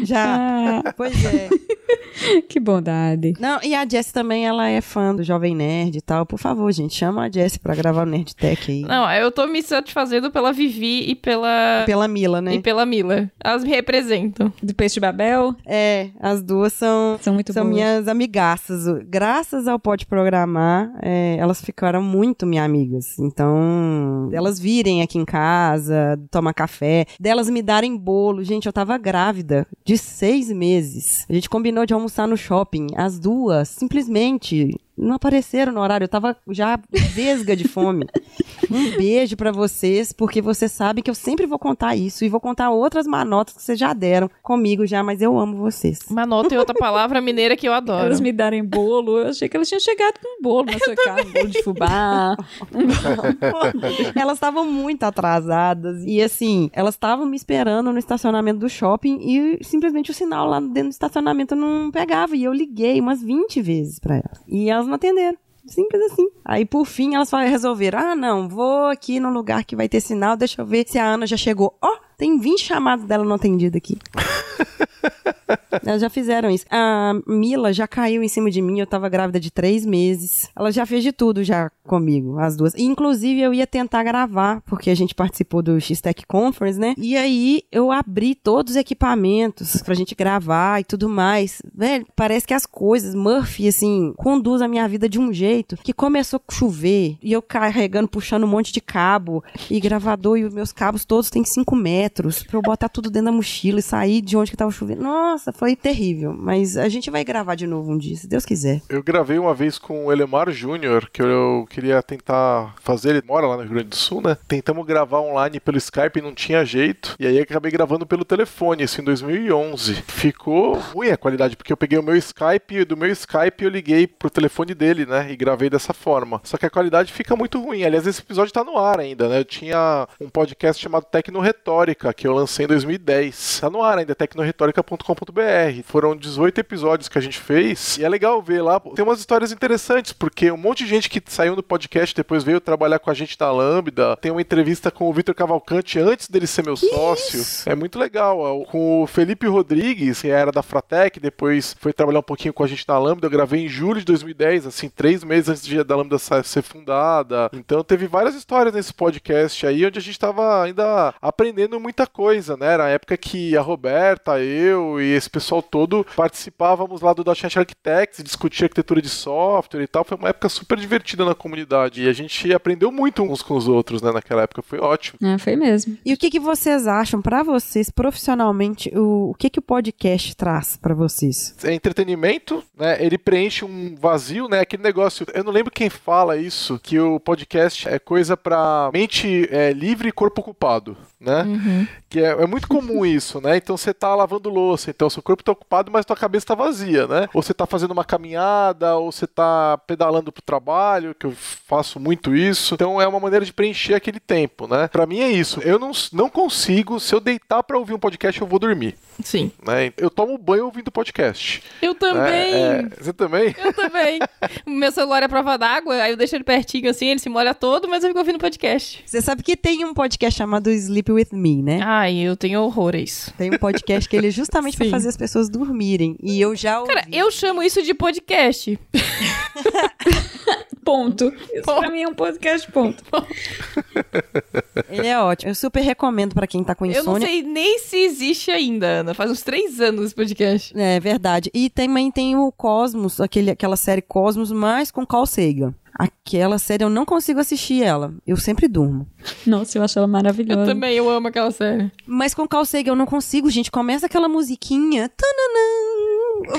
Já. Ah, Pois é. que bondade. Não, e a Jess também, ela é fã do Jovem Nerd e tal. Por favor, gente, chama a Jess pra gravar o Nerd Tech aí. Não, eu tô me satisfazendo pela Vivi e pela. Pela Mila, né? E pela Mila. Elas me representam. Do Peixe de Babel, É, as duas são são muito São boas. minhas amigaças. Graças ao Pode Programar, é, elas ficaram muito minhas amigas. Então, elas virem aqui em casa, tomar café, delas me darem bolo. Gente, eu tava grávida de seis meses. A gente combinou de almoçar no shopping. As duas, simplesmente. Não apareceram no horário, eu tava já vesga de fome. Um beijo pra vocês, porque você sabe que eu sempre vou contar isso e vou contar outras manotas que vocês já deram comigo já, mas eu amo vocês. Manota e outra palavra mineira que eu adoro. Elas me darem bolo, eu achei que elas tinham chegado com um bolo na sua casa, um bolo de fubá. elas estavam muito atrasadas e assim, elas estavam me esperando no estacionamento do shopping e simplesmente o sinal lá dentro do estacionamento não pegava e eu liguei umas 20 vezes pra elas. E elas não atenderam. Simples assim. Aí, por fim, elas resolveram: ah, não, vou aqui no lugar que vai ter sinal, deixa eu ver se a Ana já chegou. Ó, tem 20 chamadas dela não atendidas aqui. Elas já fizeram isso. A Mila já caiu em cima de mim, eu tava grávida de três meses. Ela já fez de tudo já comigo, as duas. Inclusive, eu ia tentar gravar, porque a gente participou do X-Tech Conference, né? E aí, eu abri todos os equipamentos pra gente gravar e tudo mais. Velho, parece que as coisas, Murphy, assim, conduz a minha vida de um jeito que começou a chover e eu carregando, puxando um monte de cabo e gravador e os meus cabos todos têm 5 metros pra eu botar tudo dentro da mochila e sair de onde que tava chovendo. Nossa, foi terrível. Mas a gente vai gravar de novo um dia, se Deus quiser. Eu gravei uma vez com o Elemar Júnior, que eu queria tentar fazer, ele mora lá no Rio Grande do Sul, né? Tentamos gravar online pelo Skype e não tinha jeito. E aí acabei gravando pelo telefone, isso em 2011. Ficou ruim a qualidade, porque eu peguei o meu Skype e do meu Skype eu liguei pro telefone dele, né? E gravei dessa forma. Só que a qualidade fica muito ruim. Aliás, esse episódio tá no ar ainda, né? Eu tinha um podcast chamado Tecno Retórica, que eu lancei em 2010. Tá no ar ainda, tecnoretórica.com.br. Foram 18 episódios que a gente fez. E é legal ver lá. Tem umas histórias interessantes, porque um monte de gente que saiu do podcast depois veio trabalhar com a gente na Lambda. Tem uma entrevista com o Vitor Cavalcante antes dele ser meu sócio. É muito legal. Com o Felipe Rodrigues, que era da Fratec, depois foi trabalhar um pouquinho com a gente na Lambda. Eu gravei em julho de 2010, assim, três meses antes de da Lambda ser fundada. Então teve várias histórias nesse podcast aí, onde a gente tava ainda aprendendo muita coisa, né? Era a época que a Roberta, eu e esse pessoal todo participávamos lá do .NET Architects, discutia arquitetura de software e tal. Foi uma época super divertida na comunidade. E a gente aprendeu muito uns com os outros, né? Naquela época. Foi ótimo. Ah, foi mesmo. E o que, que vocês acham, pra vocês, profissionalmente, o, o que, que o podcast traz pra vocês? é entretenimento, né? Ele preenche um vazio, né? Aquele negócio. Eu não lembro quem fala isso, que o podcast é coisa pra mente é, livre e corpo ocupado, né? Que é, é muito comum isso, né? Então você tá lavando louça, então seu corpo tá ocupado, mas tua cabeça tá vazia, né? Ou você tá fazendo uma caminhada, ou você tá pedalando pro trabalho, que eu faço muito isso. Então é uma maneira de preencher aquele tempo, né? Pra mim é isso. Eu não, não consigo, se eu deitar pra ouvir um podcast, eu vou dormir, Sim. né? Eu tomo banho ouvindo podcast. Eu também. É, é, você também? Eu também. O meu celular é prova d'água, aí eu deixo ele pertinho assim, ele se molha todo, mas eu fico ouvindo podcast. Você sabe que tem um podcast chamado Sleep With Me, né? Ai, eu tenho horror a isso. Tem um podcast que ele é justamente pra Sim. fazer as pessoas dormirem. E eu já ouvi. Cara, eu chamo isso de podcast. Ponto. Isso pra mim é um podcast ponto. Ele é ótimo. Eu super recomendo pra quem tá com insônia. Eu não sei nem se existe ainda, Ana. Faz uns três anos esse podcast. É verdade. E também tem o Cosmos, aquele, aquela série Cosmos, mas com Carl Sagan. Aquela série eu não consigo assistir ela. Eu sempre durmo. Nossa, eu acho ela maravilhosa. Eu também, eu amo aquela série. Mas com Carl Sagan eu não consigo, gente. Começa aquela musiquinha. tananã,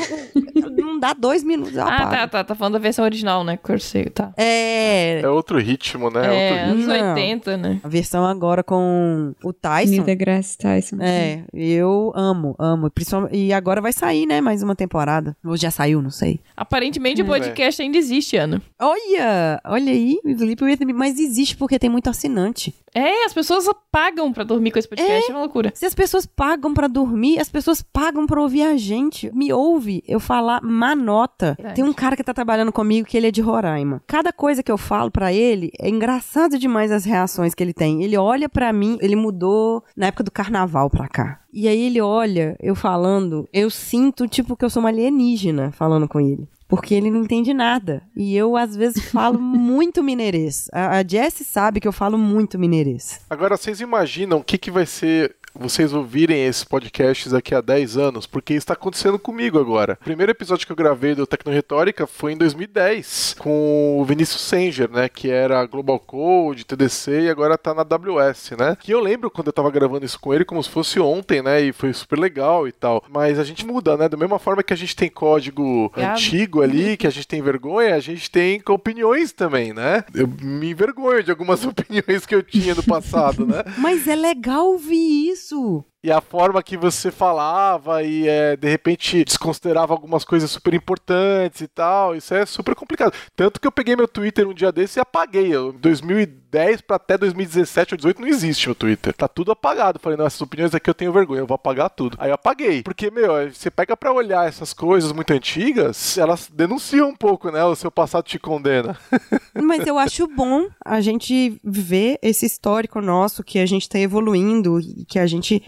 Não dá dois minutos. Ah, apago. tá, tá. Tá falando da versão original, né? Corseio, tá. É. É outro ritmo, né? É, outro anos Não. 80, né? A versão agora com o Tyson. Neil deGrasse Tyson. É, eu amo, amo. E agora vai sair, né? Mais uma temporada. Ou já saiu, não sei. Aparentemente o Hum, podcast ainda existe, Ana. Olha! Olha aí, Sleep With Me, mas existe porque tem muito assinante. É, as pessoas pagam pra dormir com esse podcast, é, uma loucura. Se as pessoas pagam pra dormir, as pessoas pagam pra ouvir a gente. Me ouve eu falar manota. Verdade. Tem um cara que tá trabalhando comigo que ele é de Roraima. Cada coisa que eu falo pra ele é engraçado demais as reações que ele tem. Ele olha pra mim, ele mudou na época do carnaval pra cá. E aí ele olha eu falando, eu sinto tipo que eu sou uma alienígena falando com ele. Porque ele não entende nada. E eu, às vezes, falo muito mineirês. A, a Jessie sabe que eu falo muito mineirês. Agora, vocês imaginam o que, que vai ser vocês ouvirem esses podcasts aqui há 10 anos? Porque isso está acontecendo comigo agora. O primeiro episódio que eu gravei do Tecnoretórica foi em 2010, com o Vinícius Sanger, né? Que era Global Code, TDC e agora tá na AWS, né? Que eu lembro quando eu tava gravando isso com ele como se fosse ontem, né? E foi super legal e tal. Mas a gente muda, né? Da mesma forma que a gente tem código Obrigado. antigo ali, que a gente tem vergonha, a gente tem opiniões também, né? Eu me envergonho de algumas opiniões que eu tinha no passado, né? Mas é legal ouvir isso. du? E a forma que você falava e é, de repente desconsiderava algumas coisas super importantes e tal, isso é super complicado. Tanto que eu peguei meu Twitter um dia desse e apaguei. Eu, 2010 para até 2017 ou 2018 não existe o Twitter. Tá tudo apagado. Falei, não, essas opiniões aqui eu tenho vergonha, eu vou apagar tudo. Aí eu apaguei. Porque, meu, você pega pra olhar essas coisas muito antigas, elas denunciam um pouco, né? O seu passado te condena. Mas eu acho bom a gente ver esse histórico nosso, que a gente tá evoluindo e que a gente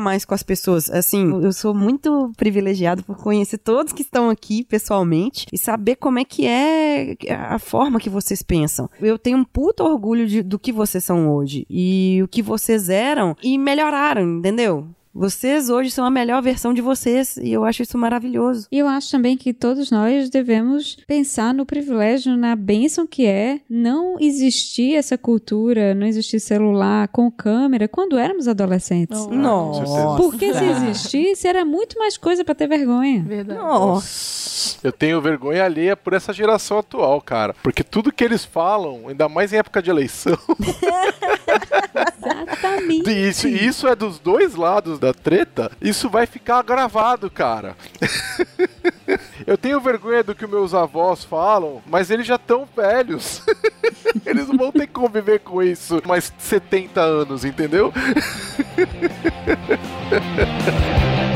mais com as pessoas. Assim, eu sou muito privilegiado por conhecer todos que estão aqui pessoalmente e saber como é que é a forma que vocês pensam. Eu tenho um puto orgulho de- do que vocês são hoje e o que vocês eram e melhoraram, entendeu? Vocês hoje são a melhor versão de vocês e eu acho isso maravilhoso. E eu acho também que todos nós devemos pensar no privilégio, na bênção que é não existir essa cultura, não existir celular com câmera quando éramos adolescentes. Não. Nossa. Porque se existisse, era muito mais coisa pra ter vergonha. Verdade. Nossa. Eu tenho vergonha alheia por essa geração atual, cara. Porque tudo que eles falam, ainda mais em época de eleição, Exatamente. isso, isso é dos dois lados da treta, isso vai ficar gravado, cara. Eu tenho vergonha do que meus avós falam, mas eles já estão velhos. Eles vão ter que conviver com isso mais 70 anos, entendeu?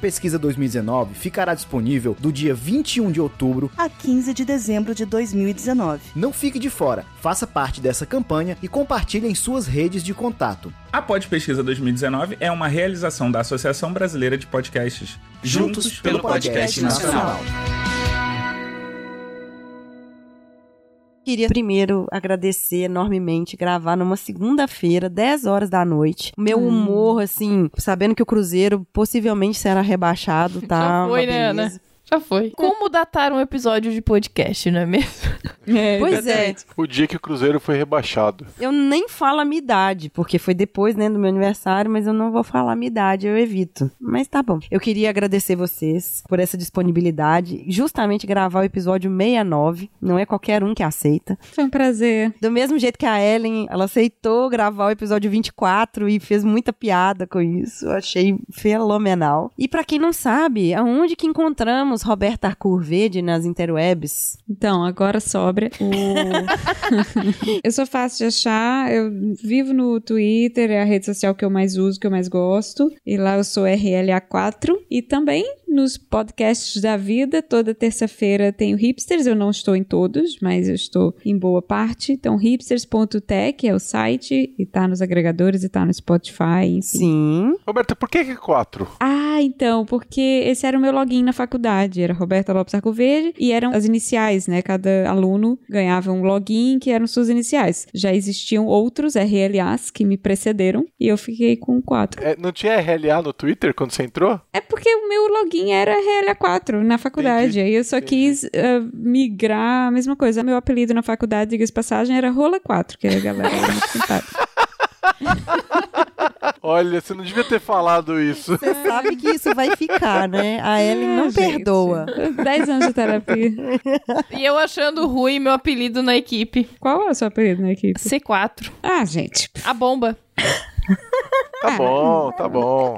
Pesquisa 2019 ficará disponível do dia 21 de outubro. A 15 de dezembro de 2019. Não fique de fora, faça parte dessa campanha e compartilhe em suas redes de contato. A Pod Pesquisa 2019 é uma realização da Associação Brasileira de Podcasts. Juntos pelo podcast nacional. Queria primeiro agradecer enormemente, gravar numa segunda-feira, 10 horas da noite. Meu Hum. humor, assim, sabendo que o Cruzeiro possivelmente será rebaixado, tá? Já foi, uma né, Ana? Já foi. Como datar um episódio de podcast, não é mesmo? Pois é, O dia que o Cruzeiro foi rebaixado. eu nem falo a minha idade, porque foi depois, né, do meu aniversário, mas eu não vou falar a minha idade, eu evito. Mas tá bom. Eu queria agradecer vocês por essa disponibilidade, justamente gravar o episódio 69, não é qualquer um que aceita. Foi um prazer. Do mesmo jeito que a Ellen, ela aceitou gravar o episódio 24 e fez muita piada com isso. Eu achei fenomenal. E pra quem não sabe, aonde que encontramos temos Roberta Arcur Verde nas interwebs. Então, agora sobra o. eu sou fácil de achar, eu vivo no Twitter, é a rede social que eu mais uso, que eu mais gosto. E lá eu sou RLA4. E também nos podcasts da vida, toda terça-feira tenho hipsters. Eu não estou em todos, mas eu estou em boa parte. Então, hipsters.tech é o site, e tá nos agregadores, e tá no Spotify. Enfim. Sim. Roberta, por que que quatro? Ah, então, porque esse era o meu login na faculdade. Era Roberta Lopes Arcoverde e eram as iniciais, né? Cada aluno ganhava um login que eram suas iniciais. Já existiam outros RLAs que me precederam e eu fiquei com quatro. É, não tinha RLA no Twitter quando você entrou? É porque o meu login era RLA4 na faculdade. Entendi, Aí eu só entendi. quis uh, migrar a mesma coisa. Meu apelido na faculdade, diga-se de passagem, era Rola4, que a galera era muito simpática. Olha, você não devia ter falado isso. Você sabe que isso vai ficar, né? A Ellen não Ah, gente. perdoa. 10 anos de terapia. E eu achando ruim meu apelido na equipe. Qual é o seu apelido na equipe? C4. Ah, gente. A bomba. Tá bom, tá bom.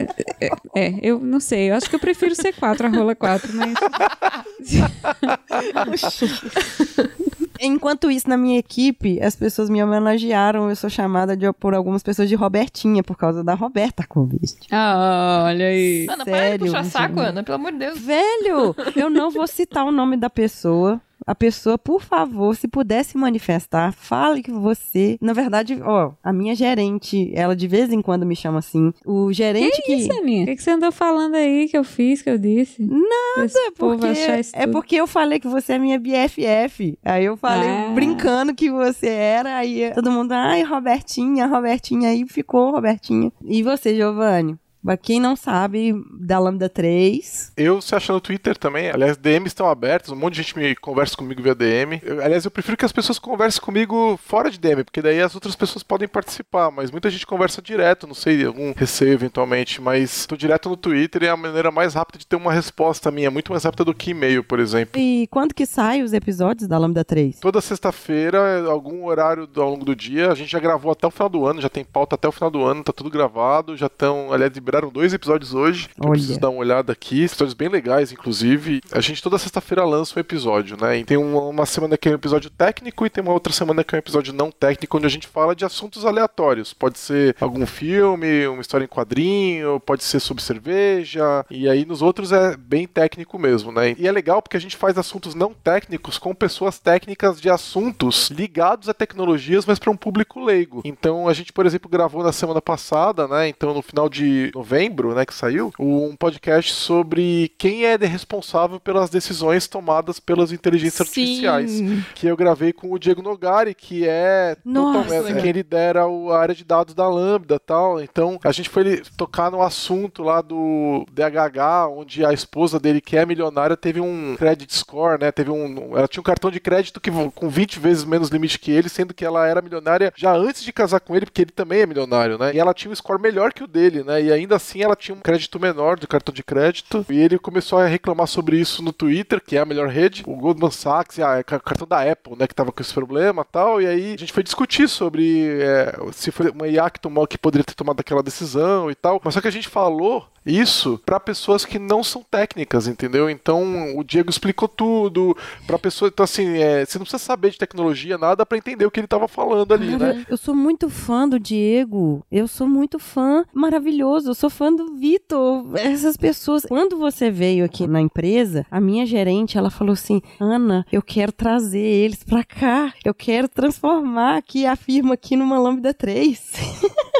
É, eu não sei. Eu acho que eu prefiro C4 a rola 4, mas. Enquanto isso, na minha equipe, as pessoas me homenagearam. Eu sou chamada de- por algumas pessoas de Robertinha, por causa da Roberta Covid. Ah, olha aí. Ana, para de Sério, puxar saco. Ana, pelo amor de Deus. Velho, eu não vou citar o nome da pessoa. A pessoa, por favor, se pudesse manifestar, fale que você. Na verdade, ó, a minha gerente, ela de vez em quando me chama assim. O gerente Que isso, Aninha? O que, que você andou falando aí que eu fiz, que eu disse? Nada, porque, é porque eu falei que você é minha BFF. Aí eu falei Ah. brincando que você era, aí todo mundo, ai, Robertinha, Robertinha, aí ficou Robertinha. E você, Giovanni? Pra quem não sabe, da Lambda 3. Eu se achando no Twitter também. Aliás, DMs estão abertos, um monte de gente me conversa comigo via DM. Eu- aliás, eu prefiro que as pessoas conversem comigo fora de DM, porque daí as outras pessoas podem participar, mas muita gente conversa direto, não sei, algum receio eventualmente, mas tô direto no Twitter e é a maneira mais rápida de ter uma resposta minha, muito mais rápida do que e-mail, por exemplo. E quando que saem os episódios da Lambda 3? Toda sexta-feira, algum horário ao longo do dia, a gente já gravou até o final do ano, já tem pauta até o final do ano, tá tudo gravado, já estão, aliás, liberaram dois episódios hoje, que eu Olha. preciso dar uma olhada aqui, episódios bem legais, inclusive. A gente toda sexta-feira lança um episódio, né? E tem uma, uma semana que é um episódio técnico e tem uma outra semana que é um episódio não técnico, onde a gente fala de assuntos aleatórios. Pode ser algum filme, uma história em quadrinho, pode ser sobre cerveja, e aí nos outros é bem técnico mesmo, né? E é legal porque a gente faz assuntos não técnicos com pessoas técnicas de assuntos ligados a tecnologias, mas para um público leigo. Então a gente, por exemplo, gravou na semana passada, né? Então no final de novembro, né, que saiu, um podcast sobre quem é responsável pelas decisões tomadas pelas inteligências Sim. artificiais, que eu gravei com o Diego Nogari, que é Nossa. totalmente quem lidera o- a área de dados da Lambda, tal. Então a gente foi tocar no assunto lá do DHH, onde a esposa dele, que é milionária, teve um credit score, né? Teve um, ela tinha um cartão de crédito que com 20 vezes menos limite que ele, sendo que ela era milionária já antes de casar com ele, porque ele também é milionário, né? E ela tinha um score melhor que o dele, né? E ainda assim ela tinha um crédito menor do cartão de crédito. E ele começou a reclamar sobre isso no Twitter, que é a melhor rede. O Goldman Sachs, e a, o cartão da Apple, né? Que tava com esse problema tal. E aí a gente foi discutir sobre é, se foi uma IA que tomou que poderia ter tomado aquela decisão e tal. Mas só que a gente falou isso para pessoas que não são técnicas, entendeu? Então o Diego explicou tudo para pessoa. Então assim, é, você não precisa saber de tecnologia nada para entender o que ele tava falando ali, Cara, né? eu sou muito fã do Diego. Eu sou muito fã. Maravilhoso. Eu sou fã do Vitor. Essas pessoas. Quando você veio aqui na empresa, a minha gerente, ela falou assim: Ana, eu quero trazer eles pra cá. Eu quero transformar aqui a firma aqui numa Lambda 3.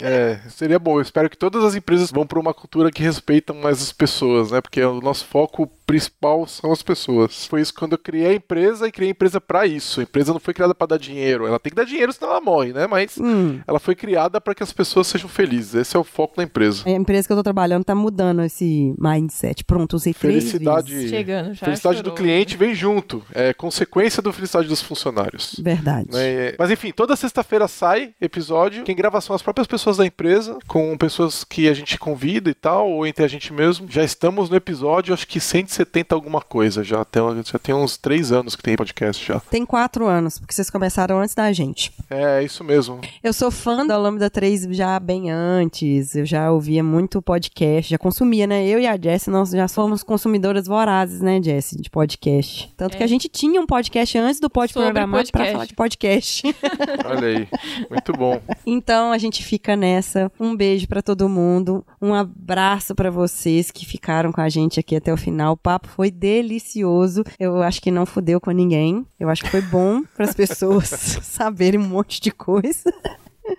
É, seria bom. Eu espero que todas as empresas vão para uma cultura que respeitam mais as pessoas, né? Porque o nosso foco principal são as pessoas. Foi isso quando eu criei a empresa e criei a empresa para isso. A empresa não foi criada para dar dinheiro. Ela tem que dar dinheiro senão ela morre, né? Mas Hum. ela foi criada para que as pessoas sejam felizes. Esse é o foco da empresa. A empresa que eu tô trabalhando tá mudando esse mindset. Pronto, usei três Felicidade, vezes. Chegando, já felicidade do chorou. cliente vem junto. É consequência da felicidade dos funcionários. Verdade. né? Mas enfim, toda sexta-feira sai episódio. Quem grava são as próprias pessoas da empresa, com pessoas que a gente convida e tal, ou entre a gente mesmo. Já estamos no episódio, acho que 70 alguma coisa já. Tem, já tem uns três anos que tem podcast já. Tem quatro anos, porque vocês começaram antes da gente. É, isso mesmo. Eu sou fã da Lambda 3 já bem antes. Eu já ouvia muito podcast, já consumia, né? Eu e a Jessie, nós já somos consumidoras vorazes, né, Jessie, de podcast. Tanto É. que a gente tinha um podcast antes do Pode Sobre Programar pra podcast. falar de podcast. Olha aí. Muito bom. Então a gente fica nessa. Um beijo pra todo mundo. Um abraço pra vocês que ficaram com a gente aqui até o final. O papo foi delicioso. Eu acho que não fudeu com ninguém. Eu acho que foi bom pras pessoas saberem um monte de coisa.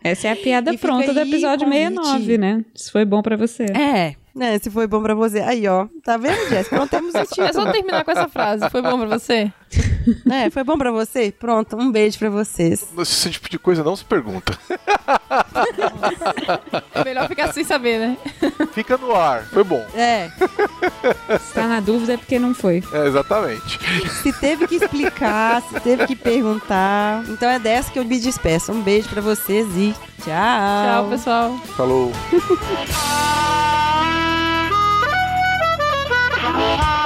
Essa é a piada E pronta do episódio convite. 69, né? Isso foi bom pra você. É, né? Se foi bom pra você. Aí, ó. Tá vendo, Jéssica? Pronto, temos o É título. só terminar com essa frase. Foi bom pra você? É, foi bom pra você? Pronto, um beijo pra vocês. Esse tipo de coisa não se pergunta. É melhor ficar sem saber, né? Fica no ar. Foi bom. É, Se tá na dúvida é porque não foi. É, exatamente. se teve que explicar, se teve que perguntar. Então é dessa que eu me despeço. Um beijo pra vocês e tchau. Tchau, pessoal. Falou. Ah! Oh.